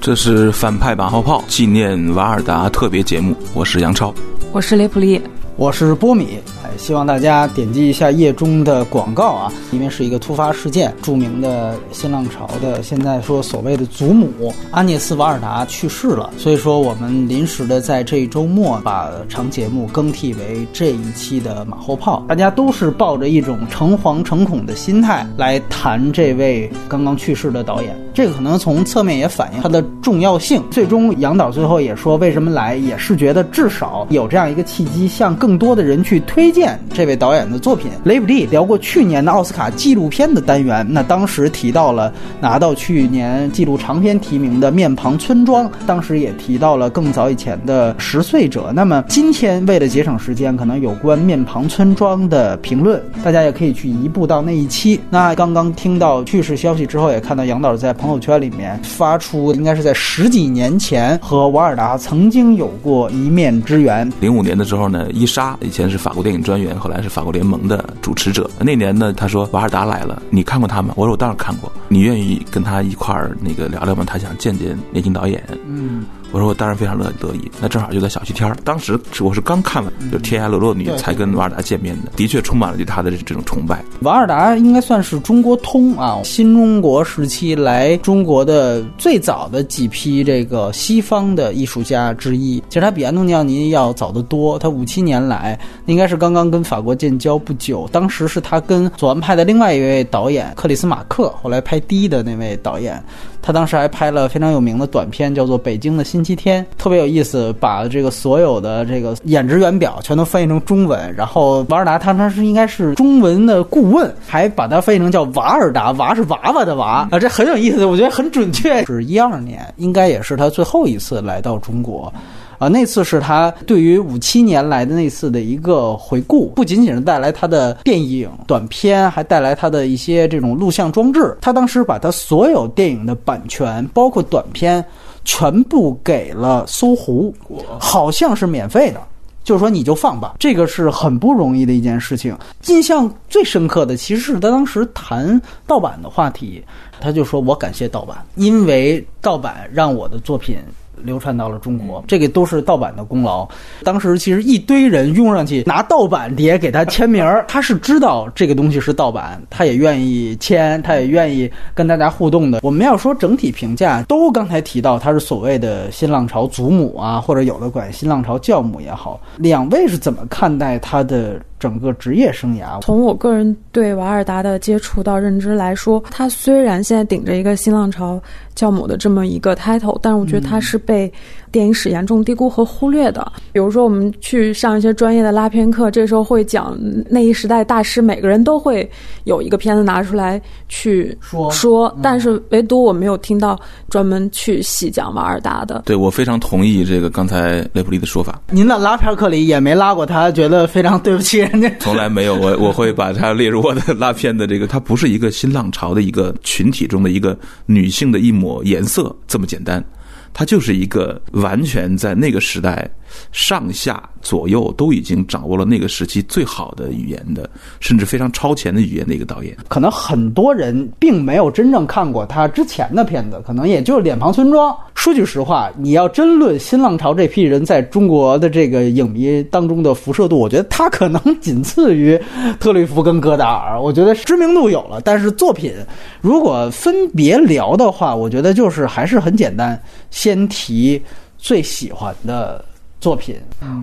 这是反派马后炮纪念瓦尔达特别节目，我是杨超，我是雷普利，我是波米。哎希望大家点击一下页中的广告啊，因为是一个突发事件。著名的新浪潮的现在说所谓的祖母阿涅斯·瓦尔达去世了，所以说我们临时的在这一周末把长节目更替为这一期的马后炮。大家都是抱着一种诚惶诚恐的心态来谈这位刚刚去世的导演，这个可能从侧面也反映它的重要性。最终杨导最后也说，为什么来也是觉得至少有这样一个契机，向更多的人去推荐。这位导演的作品，雷普利聊过去年的奥斯卡纪录片的单元，那当时提到了拿到去年纪录长片提名的《面庞村庄》，当时也提到了更早以前的《十岁者》。那么今天为了节省时间，可能有关《面庞村庄》的评论，大家也可以去移步到那一期。那刚刚听到去世消息之后，也看到杨导在朋友圈里面发出，应该是在十几年前和瓦尔达曾经有过一面之缘。零五年的时候呢，伊莎以前是法国电影专员。后来是法国联盟的主持者。那年呢，他说瓦尔达来了，你看过他吗？我说我当然看过。你愿意跟他一块儿那个聊聊吗？他想见见年轻导演。嗯。我说我当然非常乐得意，那正好就在小西天儿。当时我是刚看完就《天涯沦落女》，才跟瓦尔达见面的，的确充满了对他的这种崇拜。瓦尔达应该算是中国通啊，新中国时期来中国的最早的几批这个西方的艺术家之一。其实他比安东尼奥尼要早得多，他五七年来应该是刚刚跟法国建交不久。当时是他跟左岸派的另外一位导演克里斯马克，后来拍《低》的那位导演。他当时还拍了非常有名的短片，叫做《北京的星期天》，特别有意思，把这个所有的这个演职员表全都翻译成中文。然后瓦尔达他当时应该是中文的顾问，还把它翻译成叫瓦尔达，娃是娃娃的娃啊，这很有意思，我觉得很准确。是一二年，应该也是他最后一次来到中国。啊，那次是他对于五七年来的那次的一个回顾，不仅仅是带来他的电影短片，还带来他的一些这种录像装置。他当时把他所有电影的版权，包括短片，全部给了搜狐，好像是免费的，就是说你就放吧。这个是很不容易的一件事情。印象最深刻的其实是他当时谈盗版的话题，他就说我感谢盗版，因为盗版让我的作品。流传到了中国，这个都是盗版的功劳。当时其实一堆人拥上去拿盗版碟给他签名儿，他是知道这个东西是盗版，他也愿意签，他也愿意跟大家互动的。我们要说整体评价，都刚才提到他是所谓的新浪潮祖母啊，或者有的管新浪潮教母也好，两位是怎么看待他的？整个职业生涯，从我个人对瓦尔达的接触到认知来说，他虽然现在顶着一个新浪潮教母的这么一个 title，但是我觉得他是被电影史严重低估和忽略的。比如说，我们去上一些专业的拉片课，这时候会讲那一时代大师，每个人都会有一个片子拿出来去说说，但是唯独我没有听到专门去细讲瓦尔达的。对我非常同意这个刚才雷普利的说法。您的拉片课里也没拉过他，觉得非常对不起人家。从来没有，我我会把它列入我的拉片的这个，它不是一个新浪潮的一个群体中的一个女性的一抹颜色这么简单，它就是一个完全在那个时代。上下左右都已经掌握了那个时期最好的语言的，甚至非常超前的语言的一个导演。可能很多人并没有真正看过他之前的片子，可能也就是《脸庞村庄》。说句实话，你要真论新浪潮这批人在中国的这个影迷当中的辐射度，我觉得他可能仅次于特吕弗跟戈达尔。我觉得知名度有了，但是作品如果分别聊的话，我觉得就是还是很简单，先提最喜欢的。作品，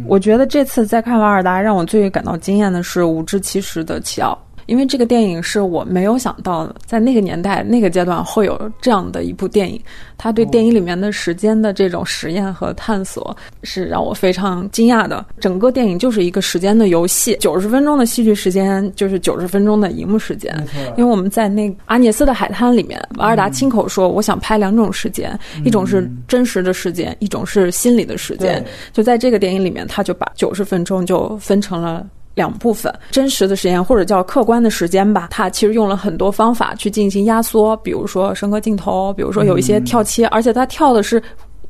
我觉得这次在看瓦尔达，让我最感到惊艳的是《无知其实的奇奥》。因为这个电影是我没有想到，在那个年代、那个阶段会有这样的一部电影。他对电影里面的时间的这种实验和探索，是让我非常惊讶的。整个电影就是一个时间的游戏，九十分钟的戏剧时间就是九十分钟的荧幕时间。因为我们在那阿涅斯的海滩里面，瓦尔达亲口说：“我想拍两种时间，一种是真实的时间，一种是心理的时间。”就在这个电影里面，他就把九十分钟就分成了。两部分真实的时间或者叫客观的时间吧，它其实用了很多方法去进行压缩，比如说升格镜头，比如说有一些跳切，而且它跳的是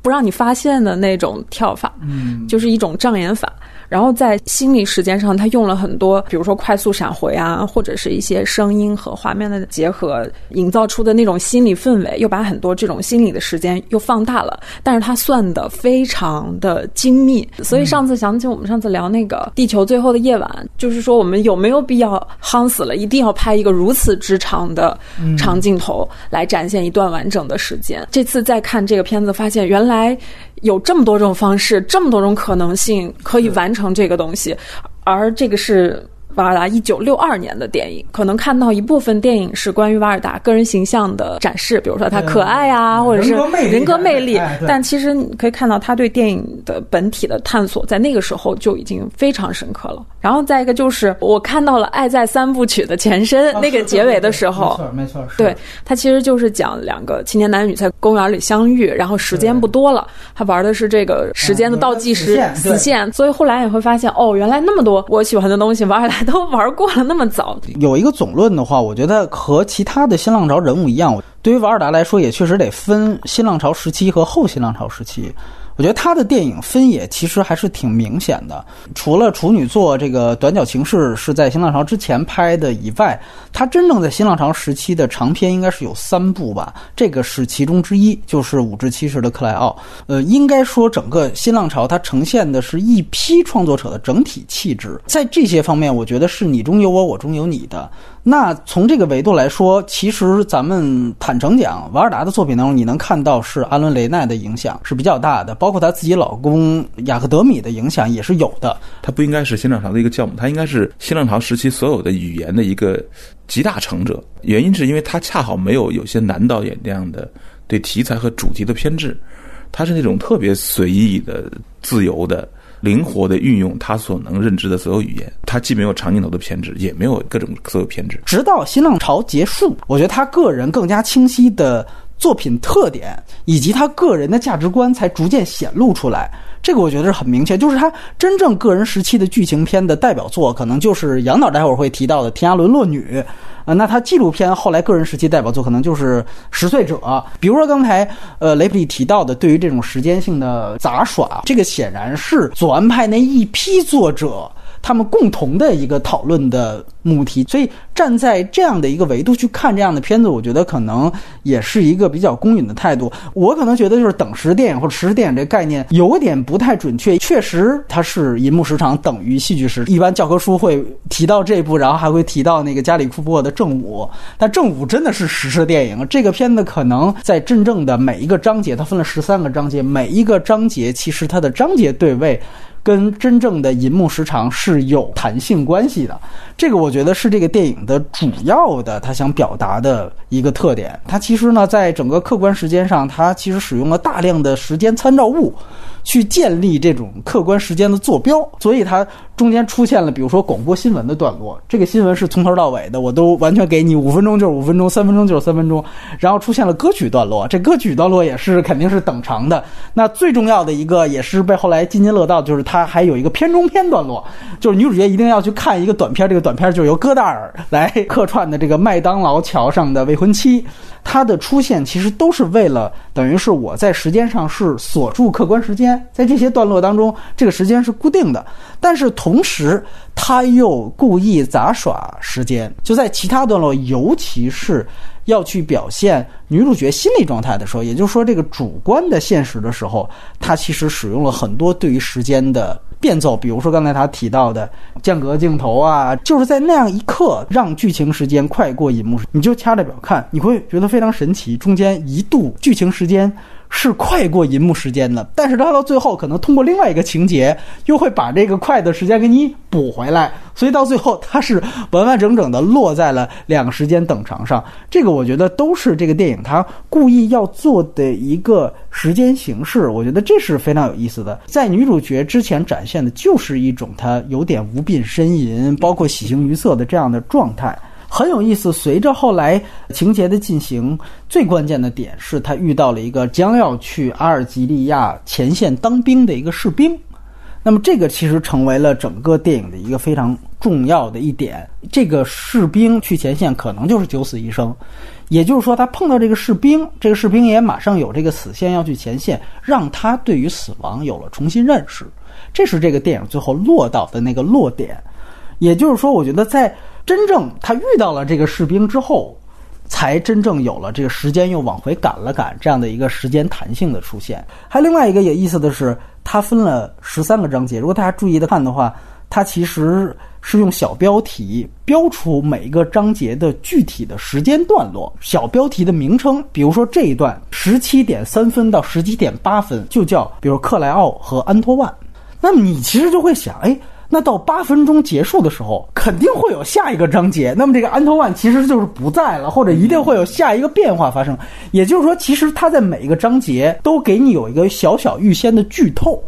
不让你发现的那种跳法，嗯，就是一种障眼法。然后在心理时间上，他用了很多，比如说快速闪回啊，或者是一些声音和画面的结合，营造出的那种心理氛围，又把很多这种心理的时间又放大了。但是他算的非常的精密，所以上次想起我们上次聊那个《地球最后的夜晚》，就是说我们有没有必要夯死了，一定要拍一个如此之长的长镜头来展现一段完整的时间？这次再看这个片子，发现原来。有这么多种方式，这么多种可能性可以完成这个东西，而这个是。瓦尔达一九六二年的电影，可能看到一部分电影是关于瓦尔达个人形象的展示，比如说他可爱啊，或者是人格魅力。但其实你可以看到他对电影的本体的探索，在那个时候就已经非常深刻了。然后再一个就是我看到了《爱在三部曲》的前身，那个结尾的时候，没错，没错，对他其实就是讲两个青年男女在公园里相遇，然后时间不多了，他玩的是这个时间的倒计时死线，所以后来你会发现，哦，原来那么多我喜欢的东西，瓦尔达。都玩过了那么早，有一个总论的话，我觉得和其他的新浪潮人物一样，对于瓦尔达来说，也确实得分新浪潮时期和后新浪潮时期。我觉得他的电影分野其实还是挺明显的，除了处女座这个《短脚情事》是在新浪潮之前拍的以外，他真正在新浪潮时期的长片应该是有三部吧，这个是其中之一，就是五至七十的克莱奥。呃，应该说整个新浪潮它呈现的是一批创作者的整体气质，在这些方面，我觉得是你中有我，我中有你的。那从这个维度来说，其实咱们坦诚讲，瓦尔达的作品当中，你能看到是阿伦·雷奈的影响是比较大的，包括她自己老公雅克·德米的影响也是有的。他不应该是新浪潮的一个教母，他应该是新浪潮时期所有的语言的一个集大成者。原因是因为他恰好没有有些男导演那样的对题材和主题的偏执，他是那种特别随意的、自由的。灵活的运用他所能认知的所有语言，他既没有长镜头的偏执，也没有各种所有偏执。直到新浪潮结束，我觉得他个人更加清晰的作品特点以及他个人的价值观才逐渐显露出来。这个我觉得是很明确，就是他真正个人时期的剧情片的代表作，可能就是杨导待会儿会提到的《天涯沦落女》。啊，那他纪录片后来个人时期代表作可能就是《十岁者》，比如说刚才呃雷普利提到的，对于这种时间性的杂耍，这个显然是左岸派那一批作者。他们共同的一个讨论的母题，所以站在这样的一个维度去看这样的片子，我觉得可能也是一个比较公允的态度。我可能觉得就是等时电影或者实时电影这个概念有点不太准确，确实它是银幕时长等于戏剧时。一般教科书会提到这部，然后还会提到那个加里库珀的《正午》，但《正午》真的是实时电影。这个片子可能在真正的每一个章节，它分了十三个章节，每一个章节其实它的章节对位。跟真正的银幕时长是有弹性关系的，这个我觉得是这个电影的主要的他想表达的一个特点。它其实呢，在整个客观时间上，它其实使用了大量的时间参照物。去建立这种客观时间的坐标，所以它中间出现了，比如说广播新闻的段落，这个新闻是从头到尾的，我都完全给你五分钟就是五分钟，三分钟就是三分钟。然后出现了歌曲段落，这歌曲段落也是肯定是等长的。那最重要的一个也是被后来津津乐道，就是它还有一个片中片段落，就是女主角一定要去看一个短片，这个短片就是由戈达尔来客串的这个麦当劳桥上的未婚妻。它的出现其实都是为了，等于是我在时间上是锁住客观时间，在这些段落当中，这个时间是固定的。但是同时，他又故意杂耍时间，就在其他段落，尤其是要去表现女主角心理状态的时候，也就是说这个主观的现实的时候，他其实使用了很多对于时间的。变奏，比如说刚才他提到的间隔镜头啊，就是在那样一刻让剧情时间快过银幕，你就掐着表看，你会觉得非常神奇。中间一度剧情时间。是快过银幕时间的，但是它到最后可能通过另外一个情节，又会把这个快的时间给你补回来，所以到最后它是完完整整的落在了两个时间等长上。这个我觉得都是这个电影它故意要做的一个时间形式，我觉得这是非常有意思的。在女主角之前展现的就是一种她有点无病呻吟，包括喜形于色的这样的状态。很有意思，随着后来情节的进行，最关键的点是他遇到了一个将要去阿尔及利亚前线当兵的一个士兵，那么这个其实成为了整个电影的一个非常重要的一点。这个士兵去前线可能就是九死一生，也就是说他碰到这个士兵，这个士兵也马上有这个死线要去前线，让他对于死亡有了重新认识。这是这个电影最后落到的那个落点。也就是说，我觉得在真正他遇到了这个士兵之后，才真正有了这个时间又往回赶了赶这样的一个时间弹性的出现。还有另外一个有意思的是，它分了十三个章节。如果大家注意的看的话，它其实是用小标题标出每一个章节的具体的时间段落，小标题的名称。比如说这一段十七点三分到十七点八分就叫，比如克莱奥和安托万。那么你其实就会想，哎。那到八分钟结束的时候，肯定会有下一个章节。那么这个安托万其实就是不在了，或者一定会有下一个变化发生。也就是说，其实他在每一个章节都给你有一个小小预先的剧透。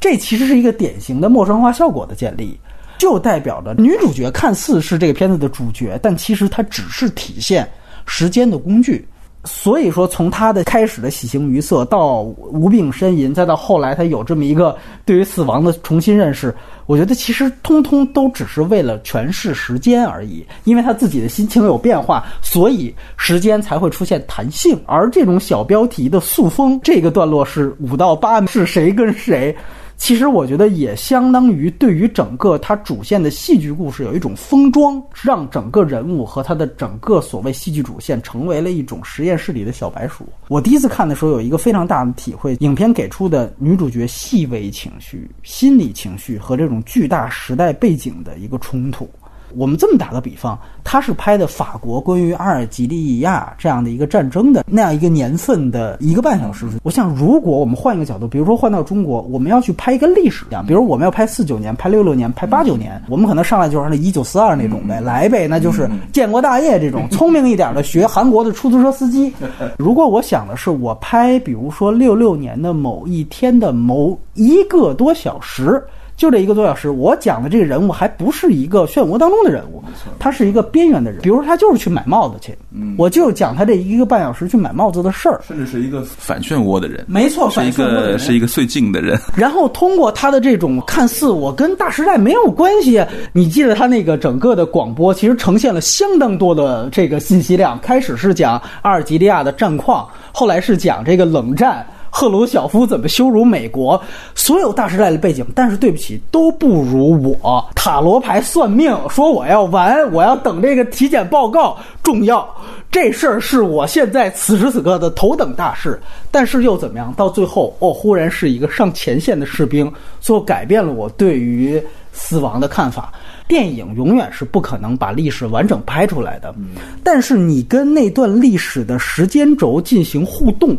这其实是一个典型的陌生化效果的建立，就代表着女主角看似是这个片子的主角，但其实她只是体现时间的工具。所以说，从他的开始的喜形于色，到无病呻吟，再到后来他有这么一个对于死亡的重新认识，我觉得其实通通都只是为了诠释时间而已。因为他自己的心情有变化，所以时间才会出现弹性。而这种小标题的塑封，这个段落是五到八，是谁跟谁？其实我觉得也相当于对于整个它主线的戏剧故事有一种封装，让整个人物和他的整个所谓戏剧主线成为了一种实验室里的小白鼠。我第一次看的时候有一个非常大的体会，影片给出的女主角细微情绪、心理情绪和这种巨大时代背景的一个冲突。我们这么打个比方，他是拍的法国关于阿尔及利亚这样的一个战争的那样一个年份的一个半小时。我想，如果我们换一个角度，比如说换到中国，我们要去拍一个历史样，比如我们要拍四九年、拍六六年、拍八九年，我们可能上来就是那一九四二那种呗，来呗，那就是建国大业这种。聪明一点的学韩国的出租车司机。如果我想的是我拍，比如说六六年的某一天的某一个多小时。就这一个多小时，我讲的这个人物还不是一个漩涡当中的人物，他是一个边缘的人。比如说，他就是去买帽子去，我就讲他这一个半小时去买帽子的事儿，甚至是一个反漩涡的人。没错，是一个是一个最近的人。然后通过他的这种看似我跟大时代没有关系，你记得他那个整个的广播其实呈现了相当多的这个信息量。开始是讲阿尔及利亚的战况，后来是讲这个冷战。赫鲁晓夫怎么羞辱美国？所有大时代的背景，但是对不起，都不如我塔罗牌算命说我要完，我要等这个体检报告重要。这事儿是我现在此时此刻的头等大事。但是又怎么样？到最后，哦，忽然是一个上前线的士兵，最后改变了我对于死亡的看法。电影永远是不可能把历史完整拍出来的，但是你跟那段历史的时间轴进行互动。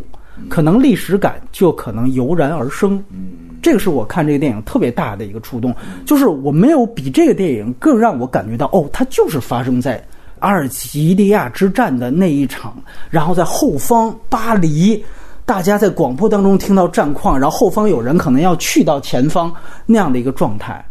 可能历史感就可能油然而生，这个是我看这个电影特别大的一个触动，就是我没有比这个电影更让我感觉到，哦，它就是发生在阿尔及利亚之战的那一场，然后在后方巴黎，大家在广播当中听到战况，然后后方有人可能要去到前方那样的一个状态，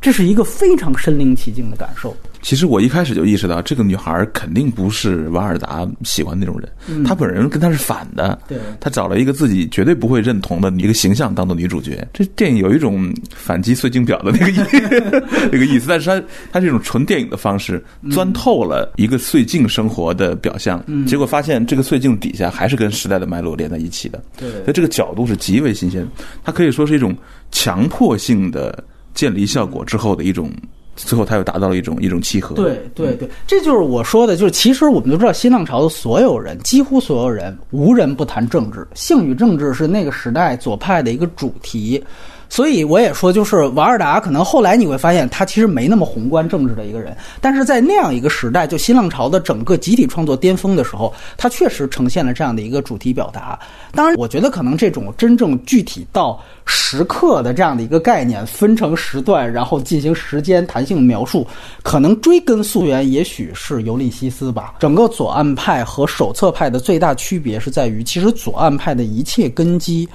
这是一个非常身临其境的感受。其实我一开始就意识到，这个女孩肯定不是瓦尔达喜欢那种人，她本人跟她是反的。对，她找了一个自己绝对不会认同的一个形象当做女主角。这电影有一种反击碎镜表的那个意 那个意思，但是它它这种纯电影的方式钻透了一个碎镜生活的表象，结果发现这个碎镜底下还是跟时代的脉络连在一起的。对，所以这个角度是极为新鲜，它可以说是一种强迫性的建立效果之后的一种。最后，他又达到了一种一种契合。对对对，这就是我说的，就是其实我们都知道，新浪潮的所有人，几乎所有人，无人不谈政治，性与政治是那个时代左派的一个主题。所以我也说，就是瓦尔达可能后来你会发现，他其实没那么宏观政治的一个人，但是在那样一个时代，就新浪潮的整个集体创作巅峰的时候，他确实呈现了这样的一个主题表达。当然，我觉得可能这种真正具体到时刻的这样的一个概念，分成时段，然后进行时间弹性描述，可能追根溯源，也许是《尤利西斯》吧。整个左岸派和手册派的最大区别是在于，其实左岸派的一切根基。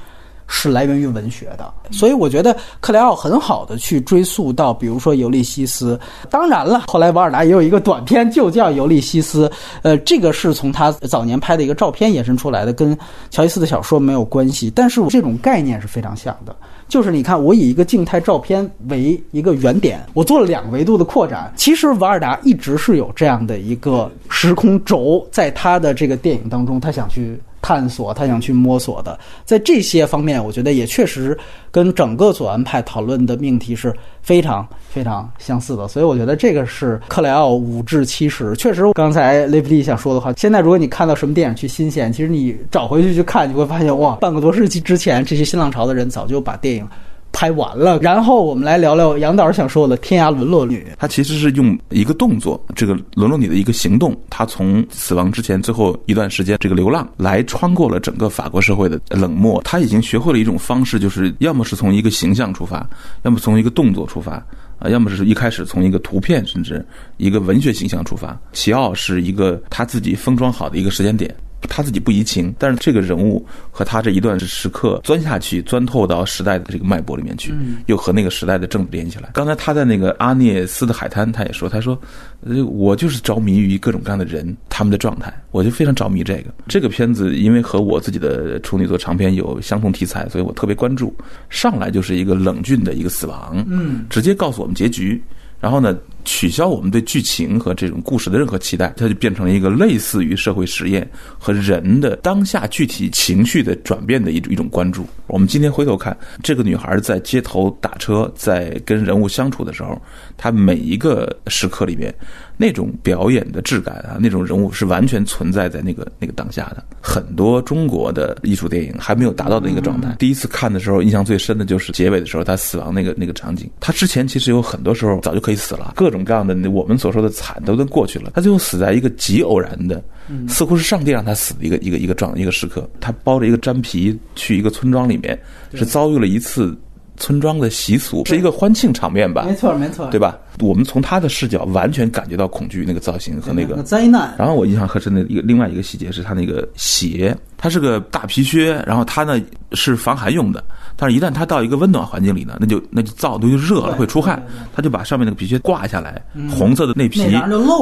是来源于文学的，所以我觉得克莱奥很好的去追溯到，比如说《尤利西斯》。当然了，后来瓦尔达也有一个短片，就叫《尤利西斯》。呃，这个是从他早年拍的一个照片延伸出来的，跟乔伊斯的小说没有关系。但是我这种概念是非常像的，就是你看，我以一个静态照片为一个原点，我做了两个维度的扩展。其实瓦尔达一直是有这样的一个时空轴，在他的这个电影当中，他想去。探索，他想去摸索的。在这些方面，我觉得也确实跟整个左岸派讨论的命题是非常非常相似的。所以我觉得这个是克莱奥五至七十，确实刚才雷普利想说的话。现在如果你看到什么电影去新鲜，其实你找回去去看，你会发现哇，半个多世纪之前，这些新浪潮的人早就把电影。拍完了，然后我们来聊聊杨导想说的《天涯沦落女》。他其实是用一个动作，这个沦落女的一个行动，他从死亡之前最后一段时间这个流浪，来穿过了整个法国社会的冷漠。他已经学会了一种方式，就是要么是从一个形象出发，要么从一个动作出发，啊，要么是一开始从一个图片甚至一个文学形象出发。齐奥是一个他自己封装好的一个时间点。他自己不移情，但是这个人物和他这一段时刻钻下去，钻透到时代的这个脉搏里面去，又和那个时代的政治联系起来。刚才他在那个阿涅斯的海滩，他也说，他说，呃，我就是着迷于各种各样的人，他们的状态，我就非常着迷这个。这个片子因为和我自己的处女座长篇有相同题材，所以我特别关注。上来就是一个冷峻的一个死亡，嗯，直接告诉我们结局。然后呢，取消我们对剧情和这种故事的任何期待，它就变成了一个类似于社会实验和人的当下具体情绪的转变的一种一种关注。我们今天回头看，这个女孩在街头打车，在跟人物相处的时候，她每一个时刻里面。那种表演的质感啊，那种人物是完全存在在那个那个当下的。很多中国的艺术电影还没有达到的一个状态。第一次看的时候，印象最深的就是结尾的时候，她死亡那个那个场景。她之前其实有很多时候早就可以死了，各种各样的我们所说的惨都都过去了。他最后死在一个极偶然的，似乎是上帝让他死的一个一个一个状一个时刻。他包着一个毡皮去一个村庄里面，是遭遇了一次。村庄的习俗是一个欢庆场面吧？没错，没错，对吧？我们从他的视角完全感觉到恐惧，那个造型和那个灾难。然后我印象很深的一个另外一个细节是他那个鞋，它是个大皮靴，然后它呢是防寒用的。但是，一旦他到一个温暖环境里呢，那就那就燥，那就热了，会出汗。他就把上面那个皮靴挂下来，红色的那皮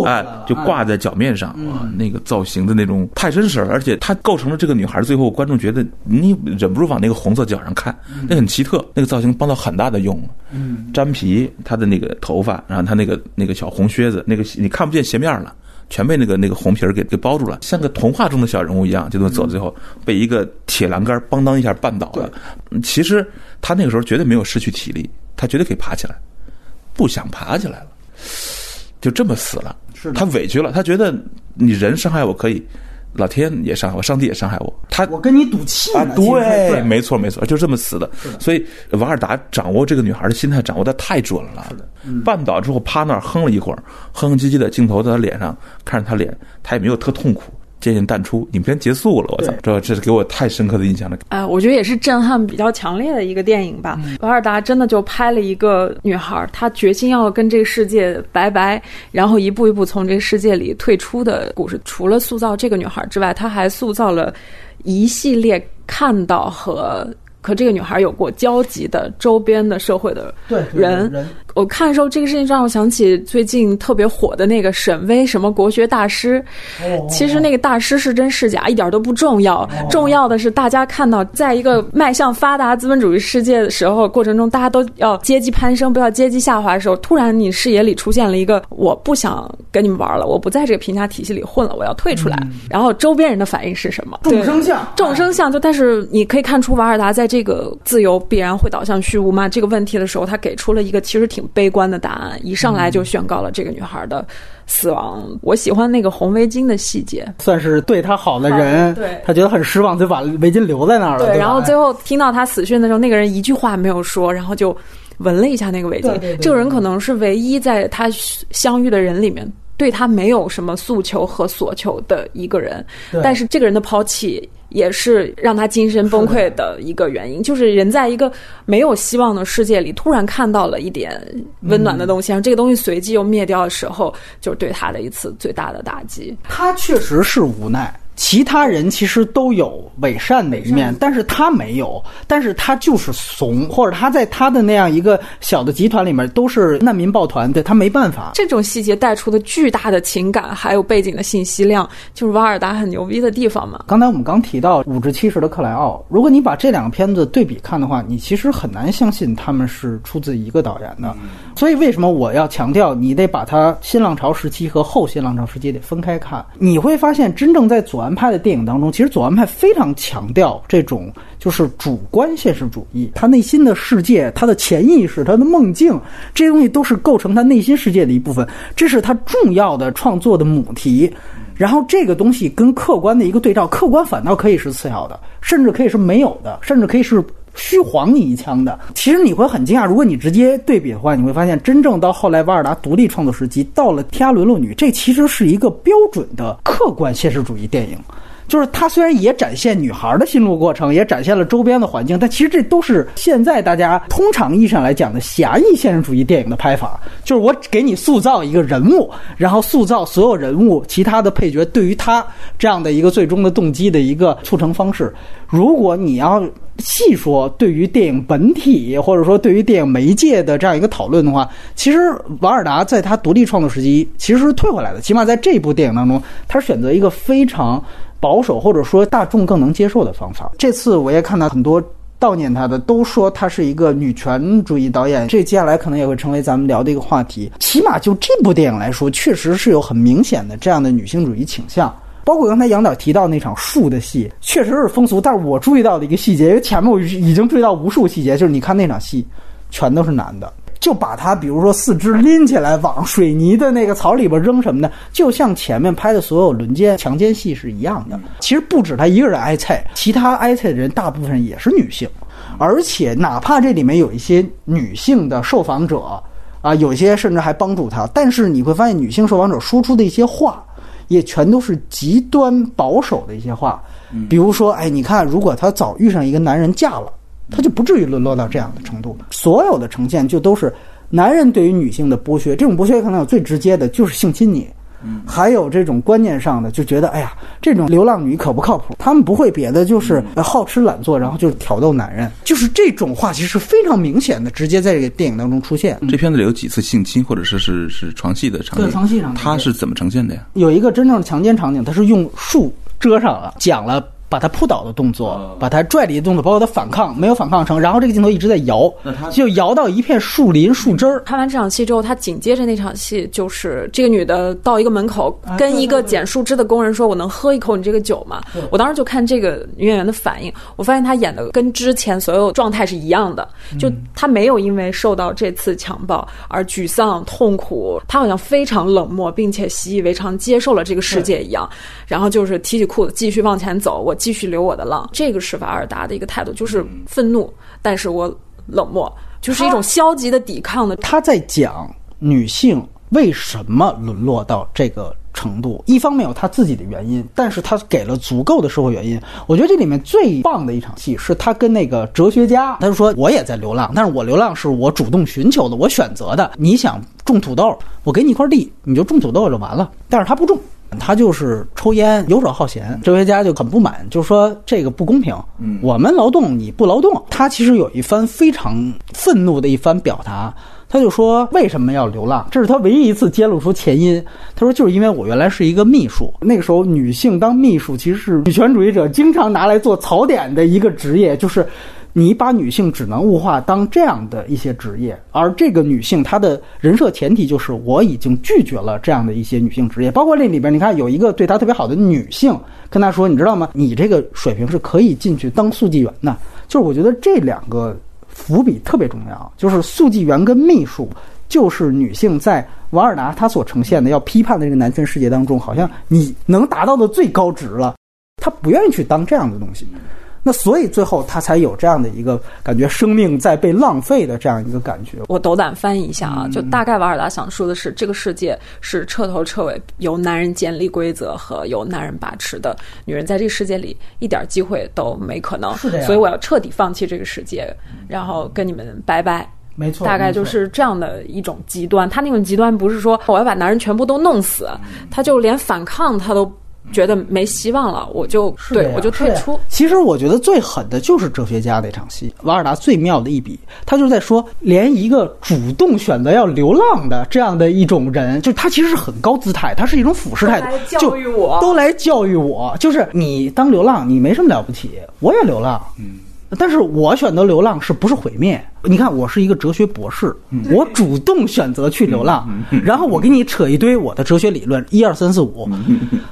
哎，就挂在脚面上。哇，那个造型的那种太真实了，而且它构成了这个女孩最后观众觉得你忍不住往那个红色脚上看，那很奇特。那个造型帮到很大的用。嗯，粘皮，他的那个头发，然后他那个那个小红靴子，那个你看不见鞋面了。全被那个那个红皮儿给给包住了，像个童话中的小人物一样，就这么走。最后被一个铁栏杆邦当一下绊倒了。其实他那个时候绝对没有失去体力，他绝对可以爬起来，不想爬起来了，就这么死了。他委屈了，他觉得你人伤害我可以。老天也伤害我，上帝也伤害我。他我跟你赌气啊！对，没错没错，就这么死的。所以瓦尔达掌握这个女孩的心态掌握的太准了。绊倒之后趴那儿哼了一会儿，哼哼唧唧的镜头在他脸上看着他脸，他也没有特痛苦。渐渐淡出，影片结束了。我操，这这是给我太深刻的印象了。哎，我觉得也是震撼比较强烈的一个电影吧。瓦尔达真的就拍了一个女孩，她决心要跟这个世界拜拜，然后一步一步从这个世界里退出的故事。除了塑造这个女孩之外，她还塑造了一系列看到和和这个女孩有过交集的周边的社会的人。我看的时候，这个事情让我想起最近特别火的那个沈巍什么国学大师。其实那个大师是真是假一点都不重要，重要的是大家看到，在一个迈向发达资本主义世界的时候过程中，大家都要阶级攀升，不要阶级下滑的时候，突然你视野里出现了一个我不想跟你们玩了，我不在这个评价体系里混了，我要退出来。然后周边人的反应是什么？众生相，众生相。就但是你可以看出，瓦尔达在这个自由必然会导向虚无吗这个问题的时候，他给出了一个其实挺。悲观的答案，一上来就宣告了这个女孩的死亡。我喜欢那个红围巾的细节，算是对她好的人，对他觉得很失望，就把围巾留在那儿了。对，然后最后听到他死讯的时候，那个人一句话没有说，然后就闻了一下那个围巾。这个人可能是唯一在他相遇的人里面对他没有什么诉求和所求的一个人，但是这个人的抛弃。也是让他精神崩溃的一个原因，就是人在一个没有希望的世界里，突然看到了一点温暖的东西，然后这个东西随即又灭掉的时候，就是对他的一次最大的打击。他确实是无奈。其他人其实都有伪善的一面，但是他没有，但是他就是怂，或者他在他的那样一个小的集团里面都是难民抱团，对他没办法。这种细节带出的巨大的情感，还有背景的信息量，就是瓦尔达很牛逼的地方嘛。刚才我们刚提到五至七十的克莱奥，如果你把这两个片子对比看的话，你其实很难相信他们是出自一个导演的。所以为什么我要强调，你得把它新浪潮时期和后新浪潮时期得分开看？你会发现，真正在左。左岸派的电影当中，其实左岸派非常强调这种就是主观现实主义，他内心的世界、他的潜意识、他的梦境，这些东西都是构成他内心世界的一部分，这是他重要的创作的母题。然后这个东西跟客观的一个对照，客观反倒可以是次要的，甚至可以是没有的，甚至可以是。虚晃你一枪的，其实你会很惊讶。如果你直接对比的话，你会发现，真正到后来瓦尔达独立创作时期，到了《天涯沦落女》，这其实是一个标准的客观现实主义电影。就是它虽然也展现女孩的心路过程，也展现了周边的环境，但其实这都是现在大家通常意义上来讲的狭义现实主义电影的拍法。就是我给你塑造一个人物，然后塑造所有人物其他的配角对于他这样的一个最终的动机的一个促成方式。如果你要细说对于电影本体，或者说对于电影媒介的这样一个讨论的话，其实瓦尔达在他独立创作时期其实是退回来的，起码在这部电影当中，他选择一个非常。保守或者说大众更能接受的方法。这次我也看到很多悼念他的，都说他是一个女权主义导演。这接下来可能也会成为咱们聊的一个话题。起码就这部电影来说，确实是有很明显的这样的女性主义倾向。包括刚才杨导提到那场树的戏，确实是风俗。但是我注意到的一个细节，因为前面我已经注意到无数细节，就是你看那场戏，全都是男的。就把他，比如说四肢拎起来往水泥的那个槽里边扔什么的，就像前面拍的所有轮奸、强奸戏是一样的。其实不止他一个人挨菜，其他挨菜的人大部分也是女性，而且哪怕这里面有一些女性的受访者啊，有些甚至还帮助他，但是你会发现女性受访者说出的一些话，也全都是极端保守的一些话，比如说，哎，你看，如果她早遇上一个男人嫁了。她就不至于沦落到这样的程度。所有的呈现就都是男人对于女性的剥削，这种剥削可能有最直接的就是性侵你，还有这种观念上的就觉得，哎呀，这种流浪女可不靠谱。他们不会别的，就是好吃懒做，然后就是挑逗男人，就是这种话其实非常明显的，直接在这个电影当中出现。这片子里有几次性侵或者说是是床戏的场景？对，床戏场景，它是怎么呈现的呀？有一个真正的强奸场景，它是用树遮上了，讲了。把他扑倒的动作，把他拽离的动作，包括他反抗没有反抗成，然后这个镜头一直在摇，就摇到一片树林树枝儿。看完这场戏之后，他紧接着那场戏就是这个女的到一个门口，跟一个捡树枝的工人说：“我能喝一口你这个酒吗？”我当时就看这个女演员的反应，我发现她演的跟之前所有状态是一样的，就她没有因为受到这次强暴而沮丧痛苦，她好像非常冷漠，并且习以为常接受了这个世界一样，然后就是提起裤子继续往前走。我。继续流我的浪，这个是瓦尔达的一个态度，就是愤怒，但是我冷漠，就是一种消极的抵抗的。他在讲女性为什么沦落到这个程度，一方面有他自己的原因，但是他给了足够的社会原因。我觉得这里面最棒的一场戏是他跟那个哲学家，他就说我也在流浪，但是我流浪是我主动寻求的，我选择的。你想种土豆，我给你一块地，你就种土豆就完了，但是他不种。他就是抽烟、游手好闲，哲学家就很不满，就说这个不公平。嗯，我们劳动你不劳动。他其实有一番非常愤怒的一番表达，他就说为什么要流浪？这是他唯一一次揭露出前因。他说就是因为我原来是一个秘书，那个时候女性当秘书其实是女权主义者经常拿来做槽点的一个职业，就是。你把女性只能物化当这样的一些职业，而这个女性她的人设前提就是我已经拒绝了这样的一些女性职业，包括这里边你看有一个对她特别好的女性跟她说，你知道吗？你这个水平是可以进去当速记员的。就是我觉得这两个伏笔特别重要，就是速记员跟秘书，就是女性在瓦尔达她所呈现的要批判的这个男权世界当中，好像你能达到的最高值了。她不愿意去当这样的东西。那所以最后他才有这样的一个感觉，生命在被浪费的这样一个感觉。我斗胆翻译一下啊，就大概瓦尔达想说的是，这个世界是彻头彻尾由男人建立规则和由男人把持的，女人在这个世界里一点机会都没可能。是的所以我要彻底放弃这个世界，然后跟你们拜拜。没错，大概就是这样的一种极端。他那种极端不是说我要把男人全部都弄死，他就连反抗他都。觉得没希望了，我就对我就退出。其实我觉得最狠的就是哲学家那场戏，瓦尔达最妙的一笔，他就在说，连一个主动选择要流浪的这样的一种人，就他其实是很高姿态，他是一种俯视态度，教育我，都来教育我，就是你当流浪，你没什么了不起，我也流浪，嗯，但是我选择流浪是不是毁灭？你看，我是一个哲学博士，我主动选择去流浪，然后我给你扯一堆我的哲学理论，一二三四五，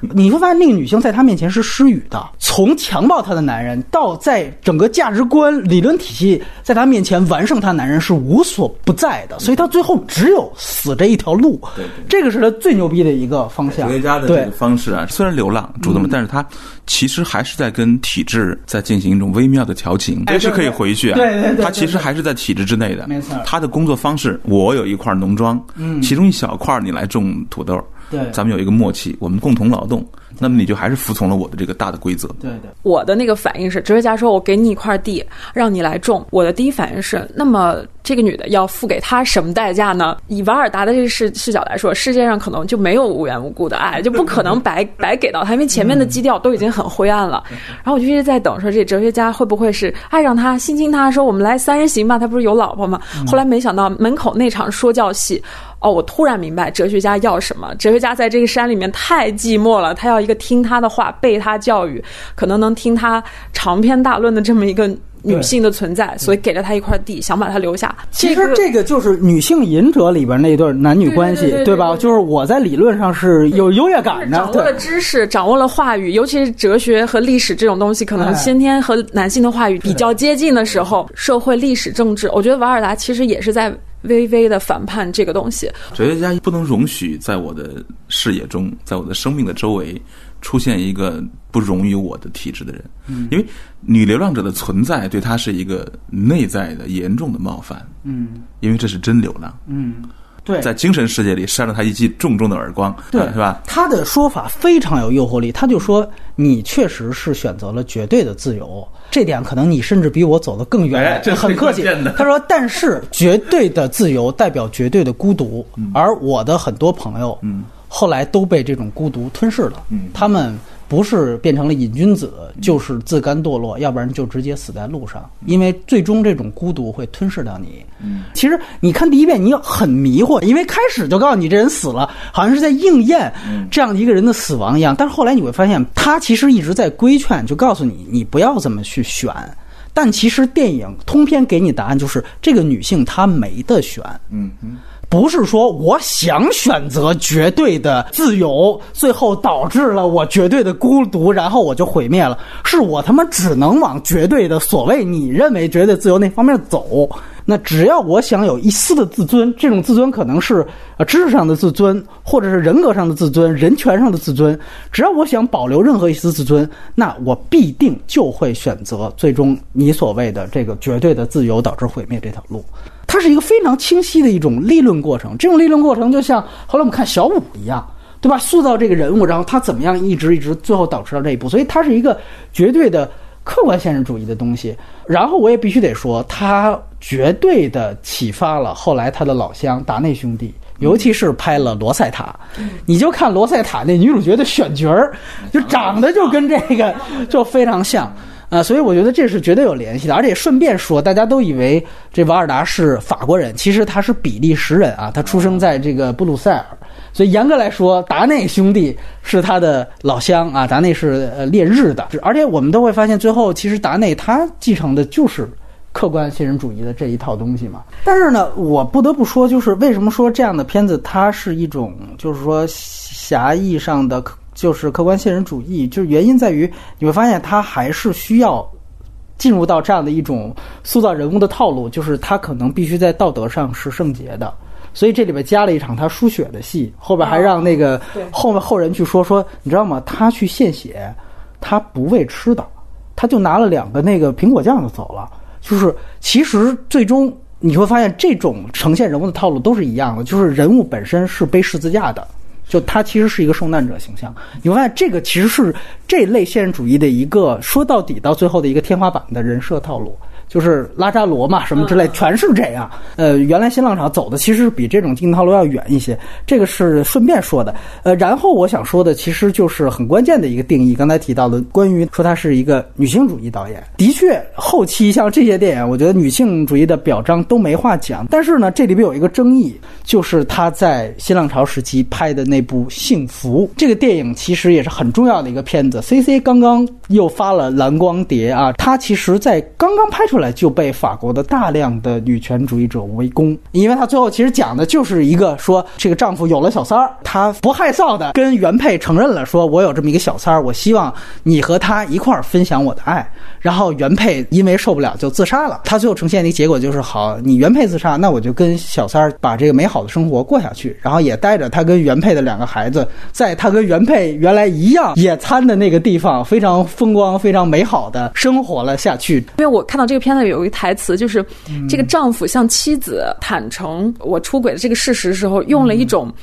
你会发现那个女性在他面前是失语的，从强暴她的男人到在整个价值观理论体系在她面前完胜她男人是无所不在的，所以她最后只有死这一条路，这个是她最牛逼的一个方向。哲学家的这对。个方式啊，虽然流浪主动，但是他其实还是在跟体制在进行一种微妙的调情，哎随时可以回去对对对他其实还是在体制之内的。没错。他的工作方式，我有一块农庄，嗯。其中一小块你来种土豆，对。咱们有一个默契，我们共同劳动，那么你就还是服从了我的这个大的规则。对对，我的那个反应是，哲学家说我给你一块地，让你来种。我的第一反应是，那么这个女的要付给他什么代价呢？以瓦尔达的这个视视角来说，世界上可能就没有无缘无故的爱，就不可能白白给到他，因为前面的基调都已经很灰暗了。然后我就一直在等，说这哲学家会不会是爱上他，心亲他，说我们来三人行吧？他不是有老婆吗？后来没想到门口那场说教戏。哦，我突然明白哲学家要什么。哲学家在这个山里面太寂寞了，他要一个听他的话、被他教育，可能能听他长篇大论的这么一个女性的存在，所以给了他一块地，想把他留下。其实这个就是女性隐者里边那对男女关系，对吧？就是我在理论上是有优越感的，掌握了。知识，掌握了话语，尤其是哲学和历史这种东西，可能哎先天和男性的话语比较接近的时候，社会、历史、政治，我觉得瓦尔达其实也是在微微的反叛这个东西。哲学家不能容许在我的视野中，在我的生命的周围出现一个不容于我的体制的人，嗯。因为女流浪者的存在对他是一个内在的严重的冒犯，嗯。因为这是真流浪，嗯，对，在精神世界里扇了他一记重重的耳光，对啊是吧？他的说法非常有诱惑力，他就说你确实是选择了绝对的自由，这点可能你甚至比我走得更远，哎这很客气。他说，但是绝对的自由代表绝对的孤独，而我的很多朋友，嗯，后来都被这种孤独吞噬了，嗯他们。不是变成了瘾君子，就是自甘堕落，要不然就直接死在路上。因为最终这种孤独会吞噬掉你。嗯，其实你看第一遍，你很迷惑，因为开始就告诉你这人死了，好像是在应验这样一个人的死亡一样。但是后来你会发现，他其实一直在规劝，就告诉你你不要这么去选。但其实电影通篇给你答案就是，这个女性她没得选。嗯嗯，不是说我想选择绝对的自由，最后导致了我绝对的孤独，然后我就毁灭了。是我他妈只能往绝对的所谓你认为绝对自由那方面走。那只要我想有一丝的自尊，这种自尊可能是呃知识上的自尊，或者是人格上的自尊、人权上的自尊。只要我想保留任何一丝自尊，那我必定就会选择最终你所谓的这个绝对的自由导致毁灭这条路。它是一个非常清晰的一种立论过程。这种立论过程就像后来我们看小五一样，对吧？塑造这个人物，然后他怎么样一直一直最后导致到这一步，所以它是一个绝对的客观现实主义的东西。然后我也必须得说，他绝对的启发了后来他的老乡达内兄弟。尤其是拍了罗塞塔，你就看罗塞塔那女主角的选角儿，就长得就跟这个就非常像。啊，所以我觉得这是绝对有联系的，而且顺便说，大家都以为这瓦尔达是法国人，其实他是比利时人啊，他出生在这个布鲁塞尔，所以严格来说，达内兄弟是他的老乡啊，达内是呃列日的，而且我们都会发现，最后其实达内他继承的就是客观现实主义的这一套东西嘛。但是呢，我不得不说，就是为什么说这样的片子它是一种，就是说狭义上的。就是客观现实主义，就是原因在于你会发现他还是需要进入到这样的一种塑造人物的套路，就是他可能必须在道德上是圣洁的，所以这里边加了一场他输血的戏，后边还让那个后面后人去说说，你知道吗？他去献血，他不喂吃的，他就拿了两个那个苹果酱就走了，就是其实最终你会发现这种呈现人物的套路都是一样的，就是人物本身是背十字架的。就他其实是一个受难者形象，你会发现这个其实是这类现实主义的一个说到底到最后的一个天花板的人设套路，就是拉扎罗嘛什么之类，全是这样。呃，原来新浪潮走的其实比这种竞套路要远一些，这个是顺便说的。呃，然后我想说的其实就是很关键的一个定义，刚才提到的关于说她是一个女性主义导演，的确后期像这些电影，我觉得女性主义的表彰都没话讲。但是呢，这里边有一个争议，就是她在新浪潮时期拍的那。那部《幸福》这个电影其实也是很重要的一个片子。C C 刚刚又发了蓝光碟啊，它其实在刚刚拍出来。出来，就被法国的大量的女权主义者围攻，因为他最后其实讲的就是一个说，这个丈夫有了小三儿，他不害臊的跟原配承认了，说我有这么一个小三儿，我希望你和他一块儿分享我的爱。然后原配因为受不了就自杀了，他最后呈现的一个结果就是，好，你原配自杀，那我就跟小三儿把这个美好的生活过下去，然后也带着他跟原配的两个孩子，在他跟原配原来一样野餐的那个地方，非常风光、非常美好的生活了下去。因为我看到这个片子有一台词，就是这个丈夫向妻子坦诚我出轨的这个事实时候，用了一种。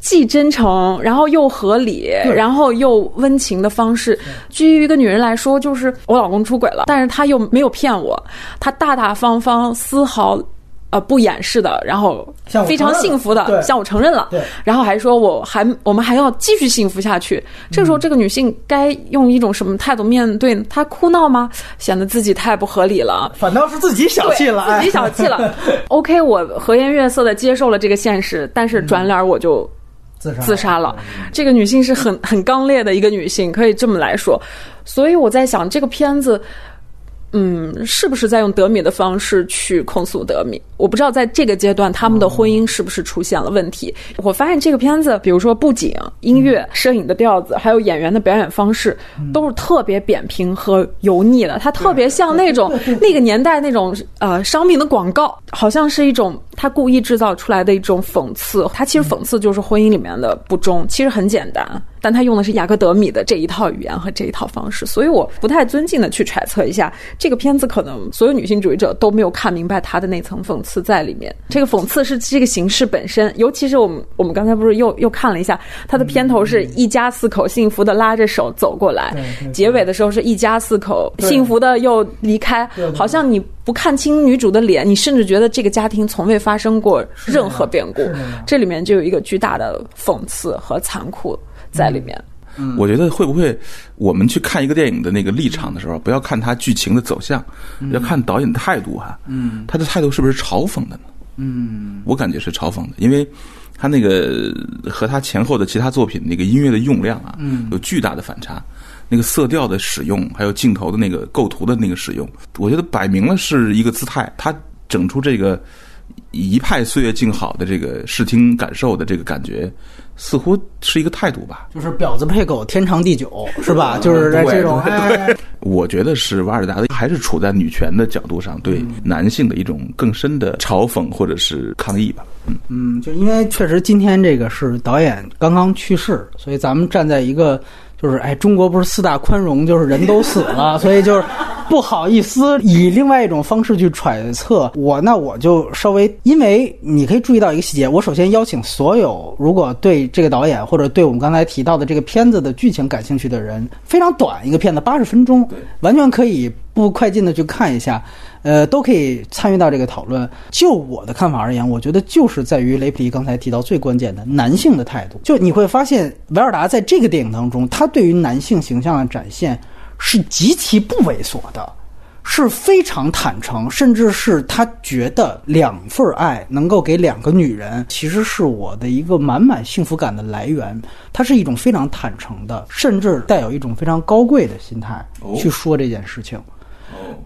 既真诚，然后又合理，然后又温情的方式，基于一个女人来说，就是我老公出轨了，但是他又没有骗我，他大大方方，丝毫呃不掩饰的，然后非常幸福的向我承认了，然后还说我还我们还要继续幸福下去。这个时候，这个女性该用一种什么态度面对？她哭闹吗？显得自己太不合理了，反倒是自己小气了，自己小气了。OK，我和颜悦色的接受了这个现实，但是转脸我就。自杀了，这个女性是很很刚烈的一个女性，可以这么来说。所以我在想，这个片子。嗯，是不是在用德米的方式去控诉德米？我不知道在这个阶段他们的婚姻是不是出现了问题。我发现这个片子，比如说布景、音乐、摄影的调子，还有演员的表演方式，都是特别扁平和油腻的。它特别像那种那个年代那种呃商品的广告，好像是一种他故意制造出来的一种讽刺。他其实讽刺就是婚姻里面的不忠，其实很简单。但他用的是雅各德米的这一套语言和这一套方式，所以我不太尊敬的去揣测一下这个片子，可能所有女性主义者都没有看明白他的那层讽刺在里面。这个讽刺是这个形式本身，尤其是我们我们刚才不是又又看了一下，他的片头是一家四口幸福的拉着手走过来，结尾的时候是一家四口幸福的又离开，好像你不看清女主的脸，你甚至觉得这个家庭从未发生过任何变故。这里面就有一个巨大的讽刺和残酷。在里面，我觉得会不会我们去看一个电影的那个立场的时候，不要看他剧情的走向，要看导演的态度哈。嗯，他的态度是不是嘲讽的呢？嗯，我感觉是嘲讽的，因为他那个和他前后的其他作品那个音乐的用量啊，有巨大的反差。那个色调的使用，还有镜头的那个构图的那个使用，我觉得摆明了是一个姿态。他整出这个一派岁月静好的这个视听感受的这个感觉。似乎是一个态度吧，就是婊子配狗，天长地久，是吧？就是在这种。我觉得是瓦尔达的，还是处在女权的角度上，对男性的一种更深的嘲讽或者是抗议吧。嗯嗯，就因为确实今天这个是导演刚刚去世，所以咱们站在一个。就是哎，中国不是四大宽容，就是人都死了，所以就是不好意思以另外一种方式去揣测我。那我就稍微，因为你可以注意到一个细节，我首先邀请所有如果对这个导演或者对我们刚才提到的这个片子的剧情感兴趣的人，非常短一个片子，八十分钟，完全可以不快进的去看一下。呃，都可以参与到这个讨论。就我的看法而言，我觉得就是在于雷普利刚才提到最关键的男性的态度。就你会发现，维尔达在这个电影当中，他对于男性形象的展现是极其不猥琐的，是非常坦诚，甚至是他觉得两份爱能够给两个女人，其实是我的一个满满幸福感的来源。他是一种非常坦诚的，甚至带有一种非常高贵的心态去说这件事情。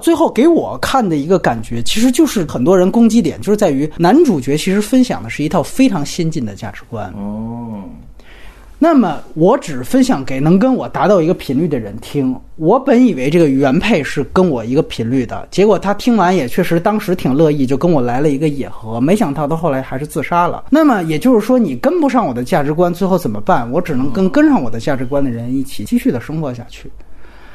最后给我看的一个感觉，其实就是很多人攻击点，就是在于男主角其实分享的是一套非常先进的价值观。哦，那么我只分享给能跟我达到一个频率的人听。我本以为这个原配是跟我一个频率的，结果他听完也确实当时挺乐意，就跟我来了一个野合。没想到他后来还是自杀了。那么也就是说，你跟不上我的价值观，最后怎么办？我只能跟跟上我的价值观的人一起继续的生活下去。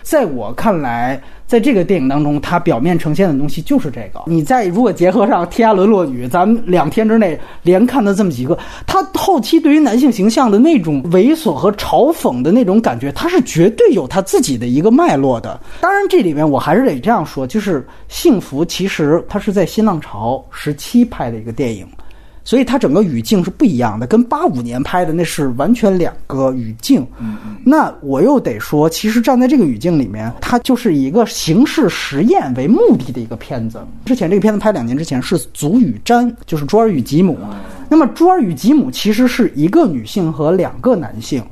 在我看来，在这个电影当中，它表面呈现的东西就是这个。你再如果结合上《天涯沦落女》，咱们两天之内连看的这么几个，他后期对于男性形象的那种猥琐和嘲讽的那种感觉，他是绝对有他自己的一个脉络的。当然，这里面我还是得这样说，就是《幸福》其实它是在新浪潮时期拍的一个电影。所以它整个语境是不一样的，跟八五年拍的那是完全两个语境。那我又得说，其实站在这个语境里面，它就是一个形式实验为目的的一个片子。之前这个片子拍两年之前是《祖与詹》，就是朱尔与吉姆。那么朱尔与吉姆其实是一个女性和两个男性。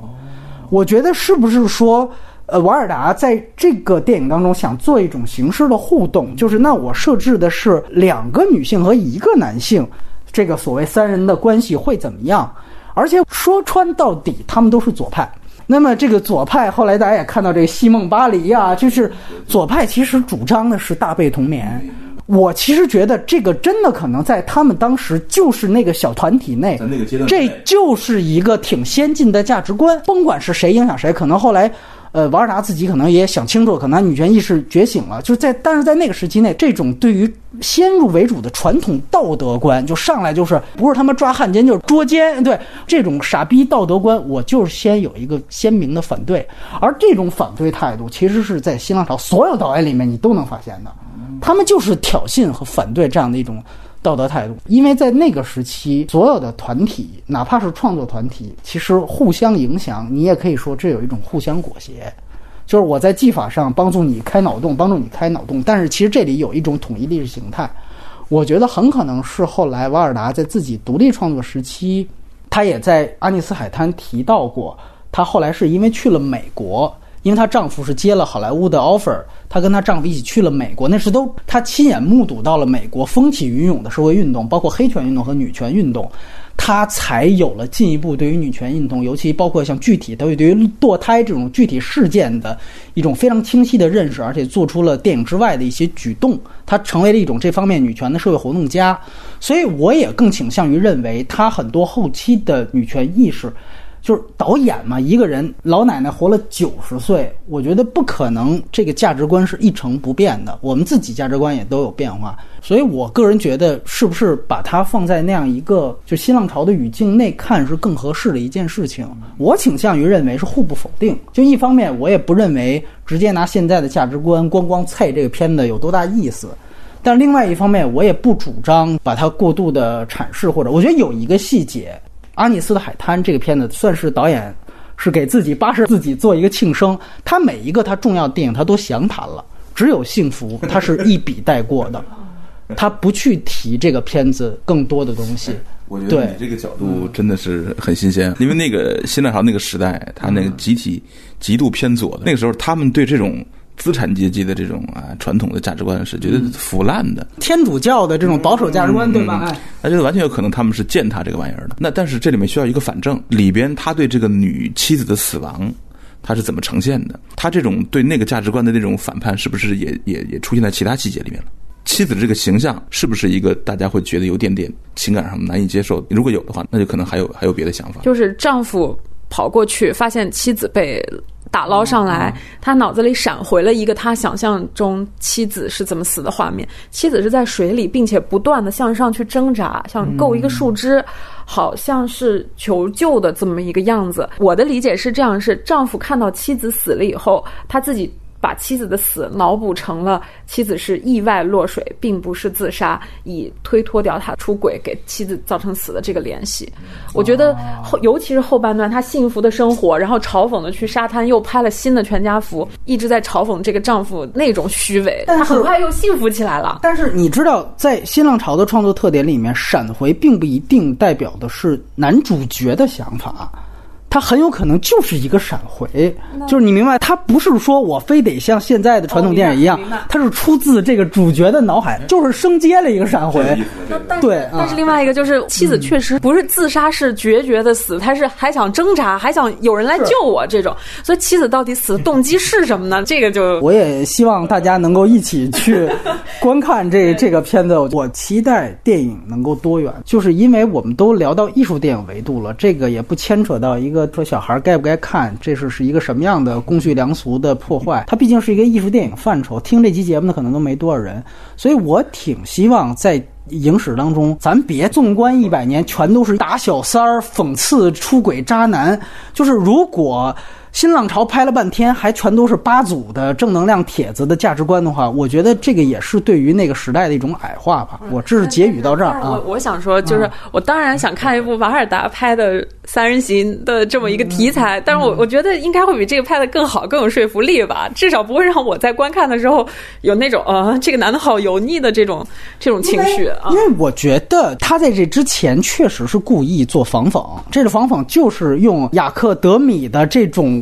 我觉得是不是说？呃，瓦尔达在这个电影当中想做一种形式的互动，就是那我设置的是两个女性和一个男性，这个所谓三人的关系会怎么样？而且说穿到底，他们都是左派。那么这个左派后来大家也看到这个西蒙巴黎啊，就是左派其实主张的是大被同眠。我其实觉得这个真的可能在他们当时就是那个小团体内，这就是一个挺先进的价值观。甭管是谁影响谁，可能后来，呃，瓦尔达自己可能也想清楚，可能女权意识觉醒了，就是在但是在那个时期内，这种对于先入为主的传统道德观，就上来就是不是他妈抓汉奸就是捉奸，对这种傻逼道德观，我就是先有一个鲜明的反对。而这种反对态度，其实是在新浪潮所有导演里面你都能发现的。他们就是挑衅和反对这样的一种道德态度，因为在那个时期，所有的团体，哪怕是创作团体，其实互相影响，你也可以说这有一种互相裹挟，就是我在技法上帮助你开脑洞，帮助你开脑洞，但是其实这里有一种统一意识形态，我觉得很可能是后来瓦尔达在自己独立创作时期，他也在《阿尼斯海滩》提到过，他后来是因为去了美国。因为她丈夫是接了好莱坞的 offer，她跟她丈夫一起去了美国，那是都她亲眼目睹到了美国风起云涌的社会运动，包括黑权运动和女权运动，她才有了进一步对于女权运动，尤其包括像具体对对于堕胎这种具体事件的一种非常清晰的认识，而且做出了电影之外的一些举动，她成为了一种这方面女权的社会活动家，所以我也更倾向于认为她很多后期的女权意识。就是导演嘛，一个人老奶奶活了九十岁，我觉得不可能这个价值观是一成不变的。我们自己价值观也都有变化，所以我个人觉得，是不是把它放在那样一个就新浪潮的语境内看是更合适的一件事情？我倾向于认为是互不否定。就一方面，我也不认为直接拿现在的价值观光光菜这个片子有多大意思，但另外一方面，我也不主张把它过度的阐释，或者我觉得有一个细节。阿尼斯的海滩这个片子算是导演是给自己八十自己做一个庆生，他每一个他重要的电影他都详谈了，只有幸福他是一笔带过的，他不去提这个片子更多的东西。我觉得你这个角度真的是很新鲜，因为那个新浪潮那个时代，他那个集体极度偏左的那个时候，他们对这种。资产阶级的这种啊传统的价值观是觉得腐烂的，天主教的这种保守价值观，对吧？哎，那觉得完全有可能他们是践踏这个玩意儿的。那但是这里面需要一个反证，里边他对这个女妻子的死亡，他是怎么呈现的？他这种对那个价值观的那种反叛，是不是也也也出现在其他细节里面了？妻子这个形象是不是一个大家会觉得有点点情感上难以接受？如果有的话，那就可能还有还有别的想法。就是丈夫跑过去发现妻子被。打捞上来，他脑子里闪回了一个他想象中妻子是怎么死的画面。妻子是在水里，并且不断的向上去挣扎，想够一个树枝，好像是求救的这么一个样子。我的理解是这样：是丈夫看到妻子死了以后，他自己。把妻子的死脑补成了妻子是意外落水，并不是自杀，以推脱掉他出轨给妻子造成死的这个联系。我觉得后，尤其是后半段，他幸福的生活，然后嘲讽的去沙滩又拍了新的全家福，一直在嘲讽这个丈夫那种虚伪。但他很快又幸福起来了。但是你知道，在新浪潮的创作特点里面，闪回并不一定代表的是男主角的想法。它很有可能就是一个闪回，就是你明白，它不是说我非得像现在的传统电影一样，它是出自这个主角的脑海，就是生接了一个闪回。对，但是另外一个就是妻子确实不是自杀，是决绝的死，他是还想挣扎，还想有人来救我这种。所以妻子到底死的动机是什么呢？这个就我也希望大家能够一起去观看这 这个片子。我期待电影能够多元，就是因为我们都聊到艺术电影维度了，这个也不牵扯到一个。说小孩该不该看，这是是一个什么样的公序良俗的破坏？它毕竟是一个艺术电影范畴。听这期节目的可能都没多少人，所以我挺希望在影史当中，咱别纵观一百年，全都是打小三儿、讽刺出轨渣男。就是如果。新浪潮拍了半天，还全都是八组的正能量帖子的价值观的话，我觉得这个也是对于那个时代的一种矮化吧。我这是结语到这儿啊。我我想说，就是我当然想看一部瓦尔达拍的三人行的这么一个题材，但是我我觉得应该会比这个拍的更好，更有说服力吧。至少不会让我在观看的时候有那种呃，这个男的好油腻的这种这种情绪啊。因为我觉得他在这之前确实是故意做仿讽，这个仿讽就是用雅克德米的这种。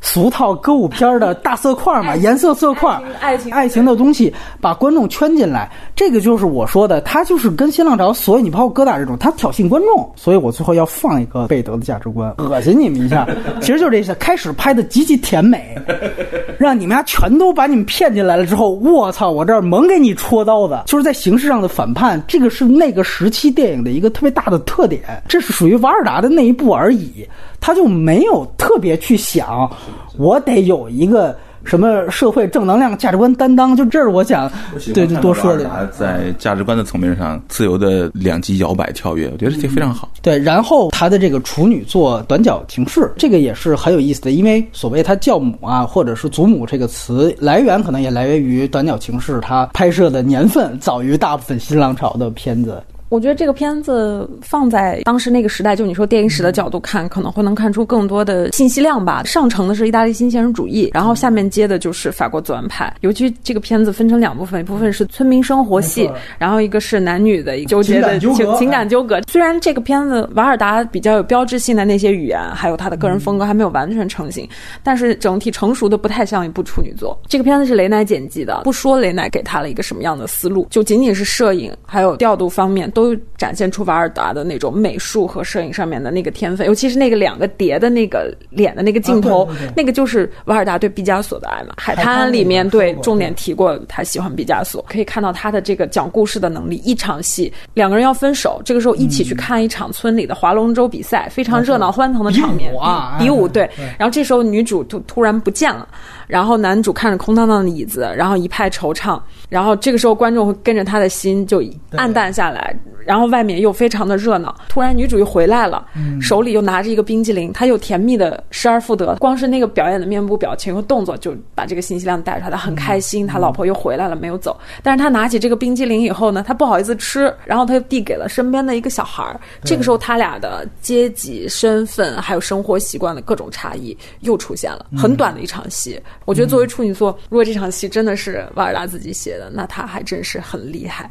俗套歌舞片的大色块嘛，颜色色块，爱情爱情的东西，把观众圈进来。这个就是我说的，他就是跟新浪潮，所以你包括哥大这种，他挑衅观众。所以我最后要放一个贝德的价值观，恶心你们一下。其实就是这些。开始拍的极其甜美，让你们家全都把你们骗进来了之后，我操，我这儿猛给你戳刀子，就是在形式上的反叛。这个是那个时期电影的一个特别大的特点，这是属于瓦尔达的那一部而已，他就没有特别去想，我得有一个。什么社会正能量价值观担当？就这是我想对就多说的。在价值观的层面上，自由的两极摇摆跳跃，我觉得这非常好。对，然后他的这个处女座《短脚情事》，这个也是很有意思的，因为所谓他教母啊，或者是祖母这个词来源，可能也来源于《短脚情事》，他拍摄的年份早于大部分新浪潮的片子。我觉得这个片子放在当时那个时代，就你说电影史的角度看，可能会能看出更多的信息量吧。上乘的是意大利新现实主义，然后下面接的就是法国左岸派。尤其这个片子分成两部分，一部分是村民生活戏，然后一个是男女的纠结的情情感纠葛。虽然这个片子瓦尔达比较有标志性的那些语言，还有他的个人风格还没有完全成型，但是整体成熟的不太像一部处女作。这个片子是雷乃剪辑的，不说雷乃给他了一个什么样的思路，就仅仅是摄影还有调度方面。都展现出瓦尔达的那种美术和摄影上面的那个天分，尤其是那个两个叠的那个脸的那个镜头，那个就是瓦尔达对毕加索的爱嘛。海滩里面对重点提过他喜欢毕加索，可以看到他的这个讲故事的能力。一场戏两个人要分手，这个时候一起去看一场村里的划龙舟比赛，非常热闹欢腾的场面，比武对。然后这时候女主突突然不见了。然后男主看着空荡荡的椅子，然后一派惆怅。然后这个时候观众会跟着他的心就暗淡下来。然后外面又非常的热闹。突然女主又回来了，手里又拿着一个冰激凌，她又甜蜜的失而复得。光是那个表演的面部表情和动作，就把这个信息量带出来。他很开心，他老婆又回来了，没有走。但是他拿起这个冰激凌以后呢，他不好意思吃，然后他就递给了身边的一个小孩儿。这个时候他俩的阶级、身份还有生活习惯的各种差异又出现了。很短的一场戏。我觉得作为处女座，如果这场戏真的是瓦尔达自己写的，那他还真是很厉害。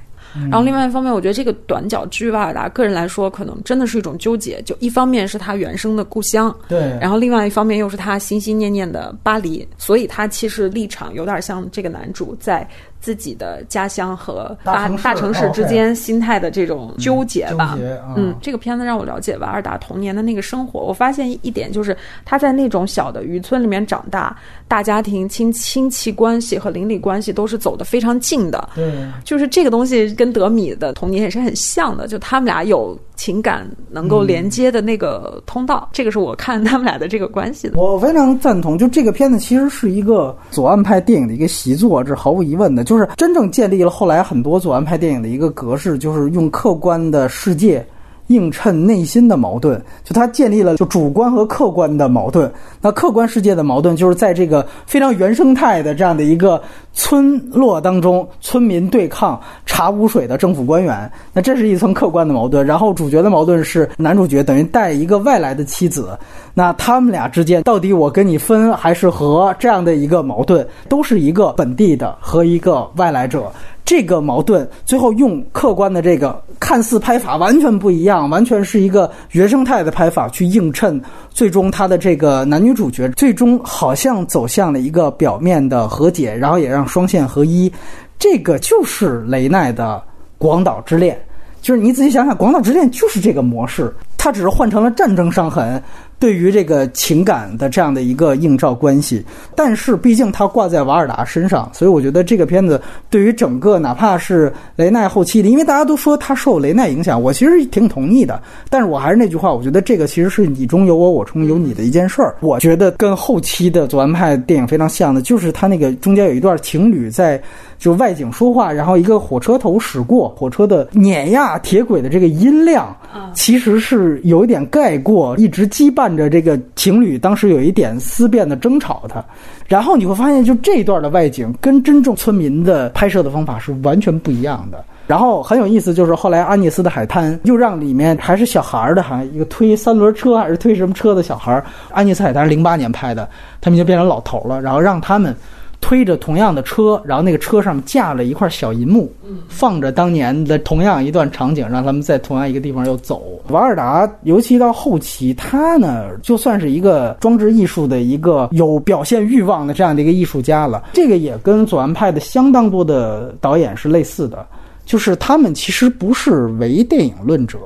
然后另外一方面，我觉得这个短脚之于瓦尔达个人来说，可能真的是一种纠结。就一方面是他原生的故乡，对，然后另外一方面又是他心心念念的巴黎，所以他其实立场有点像这个男主在。自己的家乡和大大城市之间心态的这种纠结吧。嗯，这个片子让我了解瓦尔达童年的那个生活。我发现一点就是，他在那种小的渔村里面长大，大家庭亲亲戚关系和邻里关系都是走得非常近的。对，就是这个东西跟德米的童年也是很像的，就他们俩有。情感能够连接的那个通道，这个是我看他们俩的这个关系的。我非常赞同，就这个片子其实是一个左岸派电影的一个习作，这是毫无疑问的。就是真正建立了后来很多左岸派电影的一个格式，就是用客观的世界。映衬内心的矛盾，就他建立了就主观和客观的矛盾。那客观世界的矛盾就是在这个非常原生态的这样的一个村落当中，村民对抗查污水的政府官员。那这是一层客观的矛盾。然后主角的矛盾是男主角等于带一个外来的妻子，那他们俩之间到底我跟你分还是和这样的一个矛盾，都是一个本地的和一个外来者。这个矛盾最后用客观的这个看似拍法完全不一样，完全是一个原生态的拍法去映衬，最终他的这个男女主角最终好像走向了一个表面的和解，然后也让双线合一。这个就是雷奈的《广岛之恋》，就是你仔细想想，《广岛之恋》就是这个模式，它只是换成了战争伤痕。对于这个情感的这样的一个映照关系，但是毕竟它挂在瓦尔达身上，所以我觉得这个片子对于整个哪怕是雷奈后期的，因为大家都说他受雷奈影响，我其实挺同意的。但是我还是那句话，我觉得这个其实是你中有我，我中有你的一件事儿。我觉得跟后期的左岸派电影非常像的，就是他那个中间有一段情侣在就外景说话，然后一个火车头驶过，火车的碾压铁轨的这个音量，其实是有一点盖过一直羁绊。着这个情侣当时有一点思辨的争吵，他，然后你会发现，就这一段的外景跟真正村民的拍摄的方法是完全不一样的。然后很有意思，就是后来安妮斯的海滩又让里面还是小孩儿的，好像一个推三轮车还是推什么车的小孩儿。阿涅斯海滩零八年拍的，他们已经变成老头了，然后让他们推着同样的车，然后那个车上架了一块小银幕，放着当年的同样一段场景，让他们在同样一个地方又走。瓦尔达，尤其到后期，他呢就算是一个装置艺术的一个有表现欲望的这样的一个艺术家了。这个也跟左岸派的相当多的导演是类似的，就是他们其实不是唯电影论者。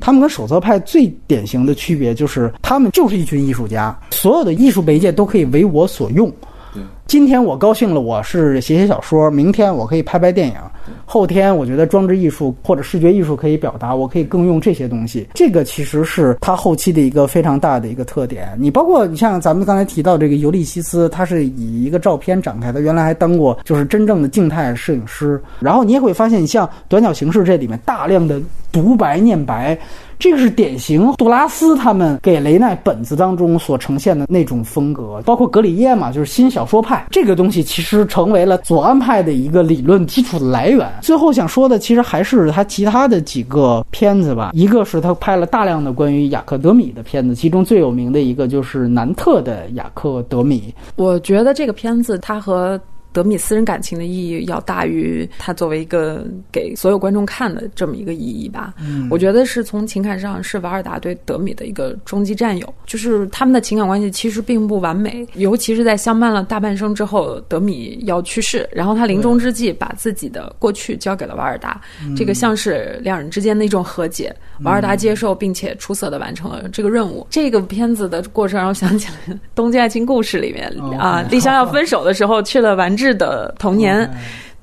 他们跟手册派最典型的区别就是，他们就是一群艺术家，所有的艺术媒介都可以为我所用。今天我高兴了，我是写写小说；明天我可以拍拍电影；后天我觉得装置艺术或者视觉艺术可以表达，我可以更用这些东西。这个其实是他后期的一个非常大的一个特点。你包括你像咱们刚才提到这个尤利西斯，他是以一个照片展开的，原来还当过就是真正的静态摄影师。然后你也会发现，你像短角形式这里面大量的独白念白。这个是典型杜拉斯他们给雷奈本子当中所呈现的那种风格，包括格里耶嘛，就是新小说派这个东西，其实成为了左岸派的一个理论基础的来源。最后想说的，其实还是他其他的几个片子吧，一个是他拍了大量的关于雅克德米的片子，其中最有名的一个就是南特的雅克德米。我觉得这个片子它和。德米私人感情的意义要大于他作为一个给所有观众看的这么一个意义吧。嗯，我觉得是从情感上是瓦尔达对德米的一个终极占有，就是他们的情感关系其实并不完美，尤其是在相伴了大半生之后，德米要去世，然后他临终之际把自己的过去交给了瓦尔达，这个像是两人之间的一种和解。瓦尔达接受并且出色的完成了这个任务。这个片子的过程让我想起了《东京爱情故事》里面啊，丽香要分手的时候去了丸是。的童年。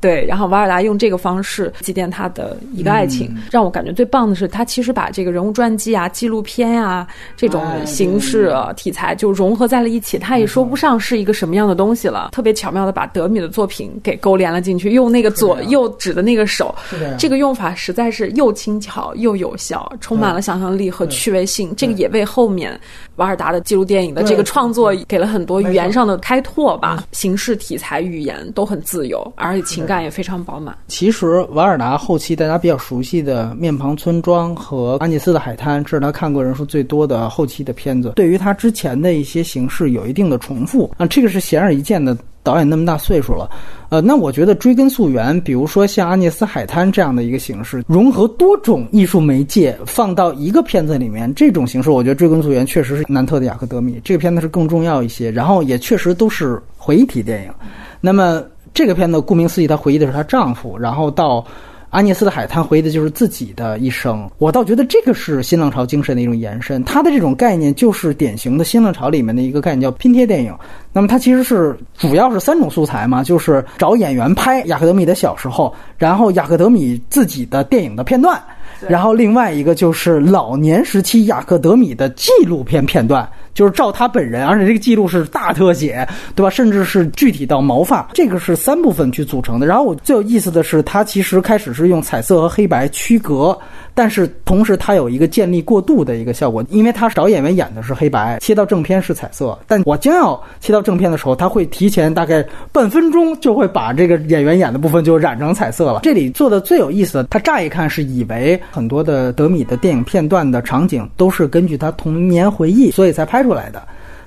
对，然后瓦尔达用这个方式祭奠他的一个爱情，让我感觉最棒的是，他其实把这个人物传记啊、纪录片呀这种形式题材就融合在了一起，他也说不上是一个什么样的东西了。特别巧妙的把德米的作品给勾连了进去，用那个左右指的那个手，这个用法实在是又轻巧又有效，充满了想象力和趣味性。这个也为后面瓦尔达的记录电影的这个创作给了很多语言上的开拓吧，形式、题材、语言都很自由，而且情感。也非常饱满。其实瓦尔达后期大家比较熟悉的《面庞村庄》和《安妮斯的海滩》，这是他看过人数最多的后期的片子。对于他之前的一些形式有一定的重复啊，这个是显而易见的。导演那么大岁数了，呃，那我觉得追根溯源，比如说像《安妮斯海滩》这样的一个形式，融合多种艺术媒介放到一个片子里面，这种形式，我觉得追根溯源确实是南特的《雅克德米》这个片子是更重要一些。然后也确实都是回忆体电影。那么。这个片子顾名思义，她回忆的是她丈夫，然后到安涅斯的海滩回忆的就是自己的一生。我倒觉得这个是新浪潮精神的一种延伸，它的这种概念就是典型的新浪潮里面的一个概念，叫拼贴电影。那么它其实是主要是三种素材嘛，就是找演员拍雅克德米的小时候，然后雅克德米自己的电影的片段，然后另外一个就是老年时期雅克德米的纪录片片段。就是照他本人，而且这个记录是大特写，对吧？甚至是具体到毛发，这个是三部分去组成的。然后我最有意思的是，他其实开始是用彩色和黑白区隔。但是同时，它有一个建立过渡的一个效果，因为它找演员演的是黑白，切到正片是彩色。但我将要切到正片的时候，他会提前大概半分钟就会把这个演员演的部分就染成彩色了。这里做的最有意思的，他乍一看是以为很多的德米的电影片段的场景都是根据他童年回忆，所以才拍出来的。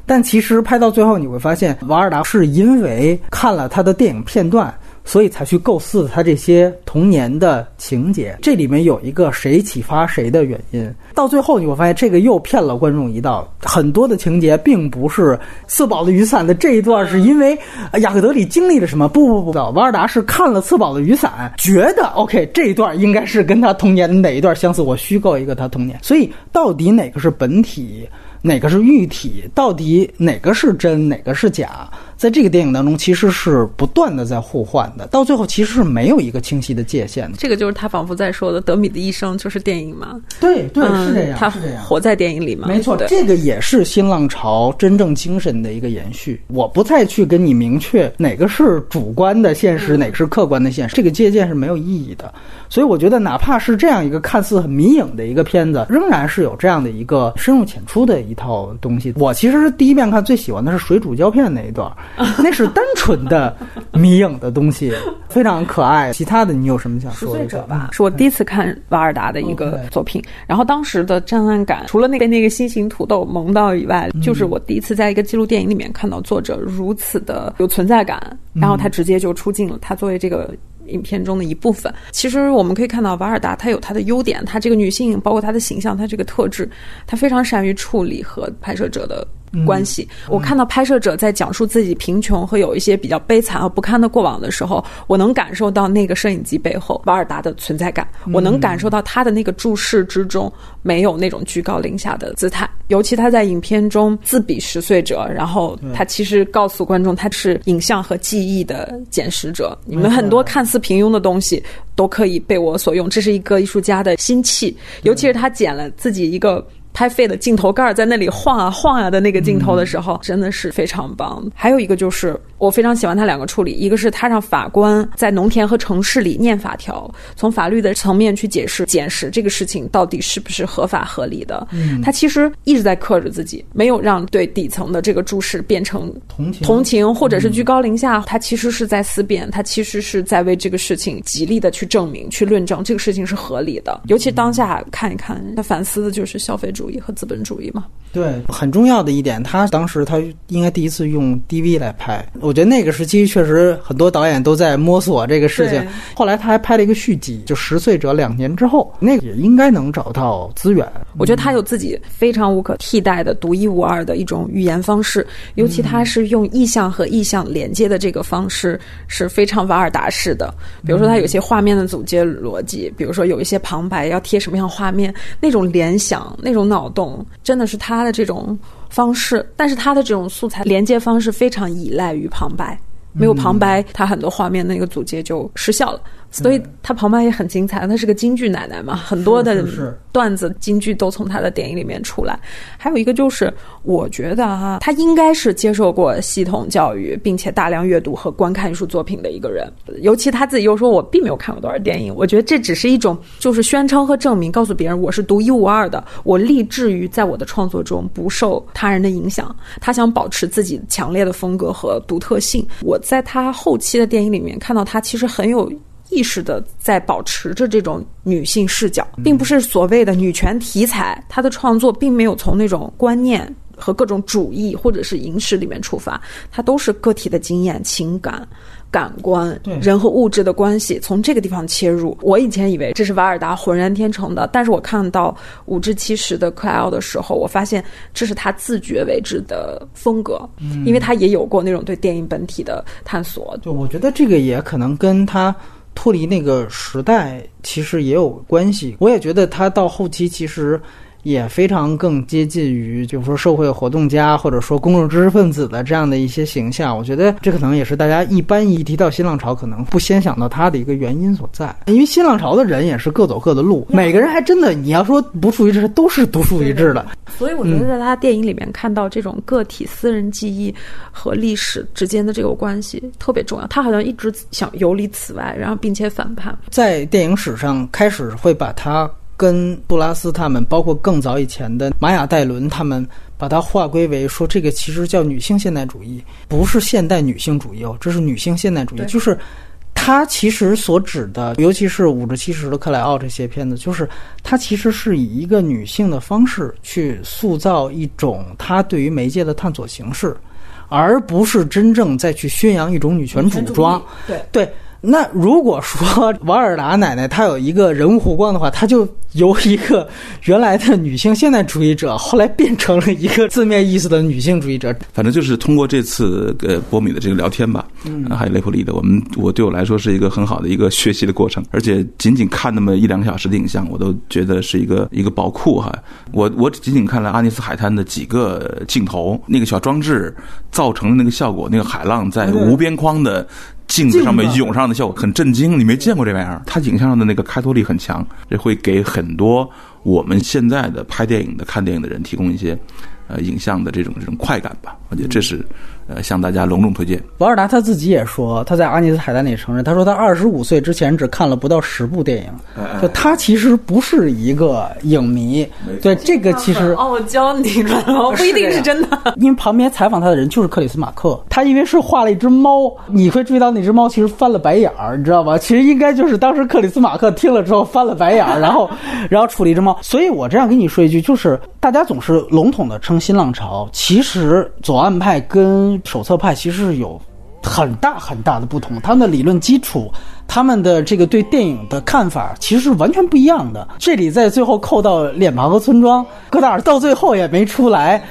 但其实拍到最后，你会发现瓦尔达是因为看了他的电影片段。所以才去构思他这些童年的情节，这里面有一个谁启发谁的原因。到最后你会发现，这个又骗了观众一道。很多的情节并不是四宝的雨伞的这一段是因为雅克德里经历了什么？不不不，瓦尔达是看了四宝的雨伞，觉得 OK 这一段应该是跟他童年的哪一段相似，我虚构一个他童年。所以到底哪个是本体，哪个是喻体？到底哪个是真，哪个是假？在这个电影当中，其实是不断的在互换的，到最后其实是没有一个清晰的界限的。这个就是他仿佛在说的：德米的一生就是电影嘛？对对，是这样，他是这样，活在电影里嘛？没错，这个也是新浪潮真正精神的一个延续。我不再去跟你明确哪个是主观的现实，哪个是客观的现实，这个借鉴是没有意义的。所以我觉得，哪怕是这样一个看似很迷影的一个片子，仍然是有这样的一个深入浅出的一套东西。我其实是第一遍看最喜欢的是水煮胶片那一段。那是单纯的迷影的东西，非常可爱。其他的你有什么想十说的？者吧，是我第一次看瓦尔达的一个作品。然后当时的震撼感，除了那个那个心形土豆萌到以外，就是我第一次在一个纪录电影里面看到作者如此的有存在感，然后他直接就出镜了，他作为这个。影片中的一部分，其实我们可以看到瓦尔达，她有她的优点，她这个女性，包括她的形象，她这个特质，她非常善于处理和拍摄者的关系。我看到拍摄者在讲述自己贫穷和有一些比较悲惨和不堪的过往的时候，我能感受到那个摄影机背后瓦尔达的存在感，我能感受到他的那个注视之中没有那种居高临下的姿态。尤其他在影片中自比十岁者，然后他其实告诉观众，他是影像和记忆的捡拾者。你们很多看似平庸的东西都可以被我所用，这是一个艺术家的心气。尤其是他捡了自己一个拍废的镜头盖在那里晃啊晃啊的那个镜头的时候，真的是非常棒。还有一个就是我非常喜欢他两个处理，一个是他让法官在农田和城市里念法条，从法律的层面去解释捡拾这个事情到底是不是合法合理的。嗯他其实一直在克制自己，没有让对底层的这个注视变成同情同情或者是居高临下，他其实是在思辨，他其实是在为这个事情极力的去证明、去论证这个事情是合理的。尤其当下看一看，他反思的就是消费主义和资本主义嘛。对，很重要的一点，他当时他应该第一次用 DV 来拍，我觉得那个时期确实很多导演都在摸索这个事情。后来他还拍了一个续集，就《十岁者》两年之后，那个也应该能找到资源。我觉得他有自己非常无可替代的、独一无二的一种语言方式，尤其他是用意象和意象连接的这个方式是非常瓦尔达式的。比如说，他有些画面的总结逻辑，比如说有一些旁白要贴什么样画面，那种联想、那种脑脑洞，真的是他的这种方式。但是他的这种素材连接方式非常依赖于旁白。没有旁白，他很多画面那个组接就失效了。所以他旁白也很精彩，他是个京剧奶奶嘛，很多的段子京剧都从他的电影里面出来。还有一个就是，我觉得哈，他应该是接受过系统教育，并且大量阅读和观看艺术作品的一个人。尤其他自己又说，我并没有看过多少电影，我觉得这只是一种就是宣称和证明，告诉别人我是独一无二的，我立志于在我的创作中不受他人的影响。他想保持自己强烈的风格和独特性。我在他后期的电影里面看到他其实很有。意识的在保持着这种女性视角，并不是所谓的女权题材。她的创作并没有从那种观念和各种主义或者是影史里面出发，它都是个体的经验、情感、感官对、人和物质的关系，从这个地方切入。我以前以为这是瓦尔达浑然天成的，但是我看到五至七十的克莱奥的时候，我发现这是他自觉为之的风格，因为他也有过那种对电影本体的探索。就我觉得这个也可能跟他脱离那个时代其实也有关系。我也觉得他到后期其实也非常更接近于，就是说社会活动家或者说公众知识分子的这样的一些形象。我觉得这可能也是大家一般一提到新浪潮，可能不先想到他的一个原因所在。因为新浪潮的人也是各走各的路，每个人还真的你要说独树一帜，都是独树一帜的。所以我觉得在他电影里面看到这种个体私人记忆和历史之间的这个关系特别重要。他好像一直想游离此外，然后并且反叛。在电影史上开始会把它跟布拉斯他们，包括更早以前的玛雅戴伦他们，把它划归为说这个其实叫女性现代主义，不是现代女性主义哦，这是女性现代主义，就是。它其实所指的，尤其是五至七十的克莱奥这些片子，就是它其实是以一个女性的方式去塑造一种她对于媒介的探索形式，而不是真正再去宣扬一种女权主张。对对，那如果说瓦尔达奶奶她有一个人物弧光的话，她就由一个原来的女性现代主义者，后来变成了一个字面意思的女性主义者。反正就是通过这次呃波米的这个聊天吧，嗯，还有雷普利的，我们我对我来说是一个很好的一个学习的过程，而且仅仅看那么一两个小时的影像，我都觉得是一个一个宝库哈。我我仅仅看了阿尼斯海滩的几个镜头，那个小装置造成的那个效果，那个海浪在无边框的。镜子上面涌上的效果很震惊，你没见过这玩意儿。它影像上的那个开拓力很强，这会给很多我们现在的拍电影的、看电影的人提供一些呃影像的这种这种快感吧。我觉得这是呃向大家隆重推荐。瓦尔达他自己也说，他在阿尼斯海丹里承认，他说他二十五岁之前只看了不到十部电影，就他其实不是一个影迷。对这个其实傲娇，你知道吗？不一定是真的。因为旁边采访他的人就是克里斯马克，他因为是画了一只猫，你会注意到那只猫其实翻了白眼儿，你知道吗？其实应该就是当时克里斯马克听了之后翻了白眼儿，然后然后处理一只猫。所以我这样跟你说一句，就是大家总是笼统的称新浪潮，其实左岸派跟手册派其实是有很大很大的不同，他们的理论基础。他们的这个对电影的看法其实是完全不一样的。这里在最后扣到脸庞和村庄，戈达尔到最后也没出来。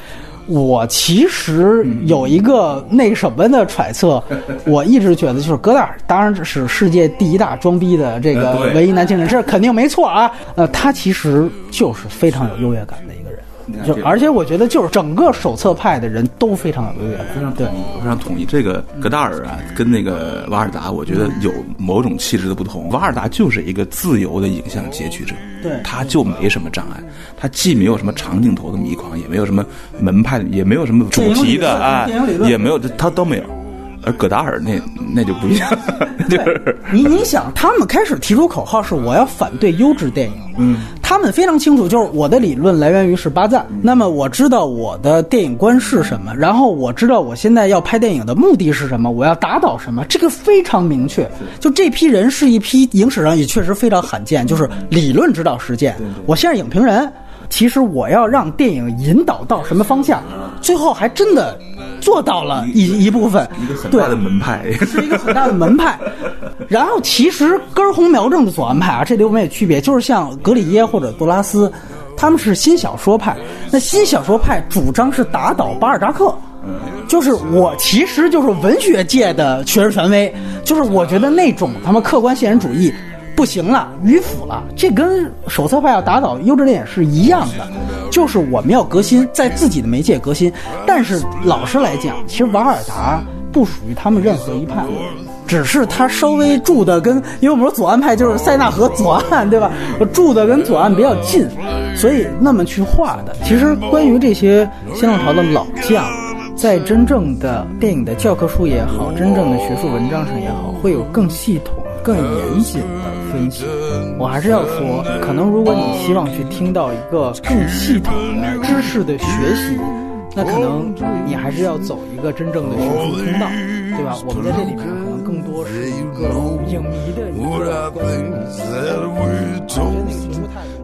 我其实有一个那什么的揣测，我一直觉得就是戈达尔，当然是世界第一大装逼的这个唯一男青年，这肯定没错啊。呃，他其实就是非常有优越感的一个人。就而且我觉得，就是整个手册派的人都非常有优越感，非常同意，非常统一。这个格达尔啊，跟那个瓦尔达，我觉得有某种气质的不同。瓦尔达就是一个自由的影像截取者，对，他就没什么障碍，他既没有什么长镜头的迷狂，也没有什么门派，也没有什么主题的啊，也没有，他都没有。而葛达尔那那就不一样，就是你你想，他们开始提出口号是我要反对优质电影，嗯，他们非常清楚，就是我的理论来源于是巴赞，那么我知道我的电影观是什么，然后我知道我现在要拍电影的目的是什么，我要打倒什么，这个非常明确。就这批人是一批影史上也确实非常罕见，就是理论指导实践。我现在影评人。其实我要让电影引导到什么方向，最后还真的做到了一一部分，一个很大的门派，是一个很大的门派。然后其实根红苗正的左岸派啊，这里我们有区别，就是像格里耶或者杜拉斯，他们是新小说派。那新小说派主张是打倒巴尔扎克，就是我其实就是文学界的学术权威，就是我觉得那种他妈客观现实主义。不行了，迂腐了，这跟手册派要打倒优质电影是一样的，就是我们要革新，在自己的媒介革新。但是老实来讲，其实瓦尔达不属于他们任何一派，只是他稍微住的跟，因为我们说左岸派就是塞纳河左岸，对吧？住的跟左岸比较近，所以那么去画的。其实关于这些新浪潮的老将，在真正的电影的教科书也好，真正的学术文章上也好，会有更系统、更严谨的。分析，我还是要说，可能如果你希望去听到一个更系统的知识的学习，那可能你还是要走一个真正的学术通道，对吧？我们在这里面可能更多是一个影迷的一个关于我觉得那个学术态度。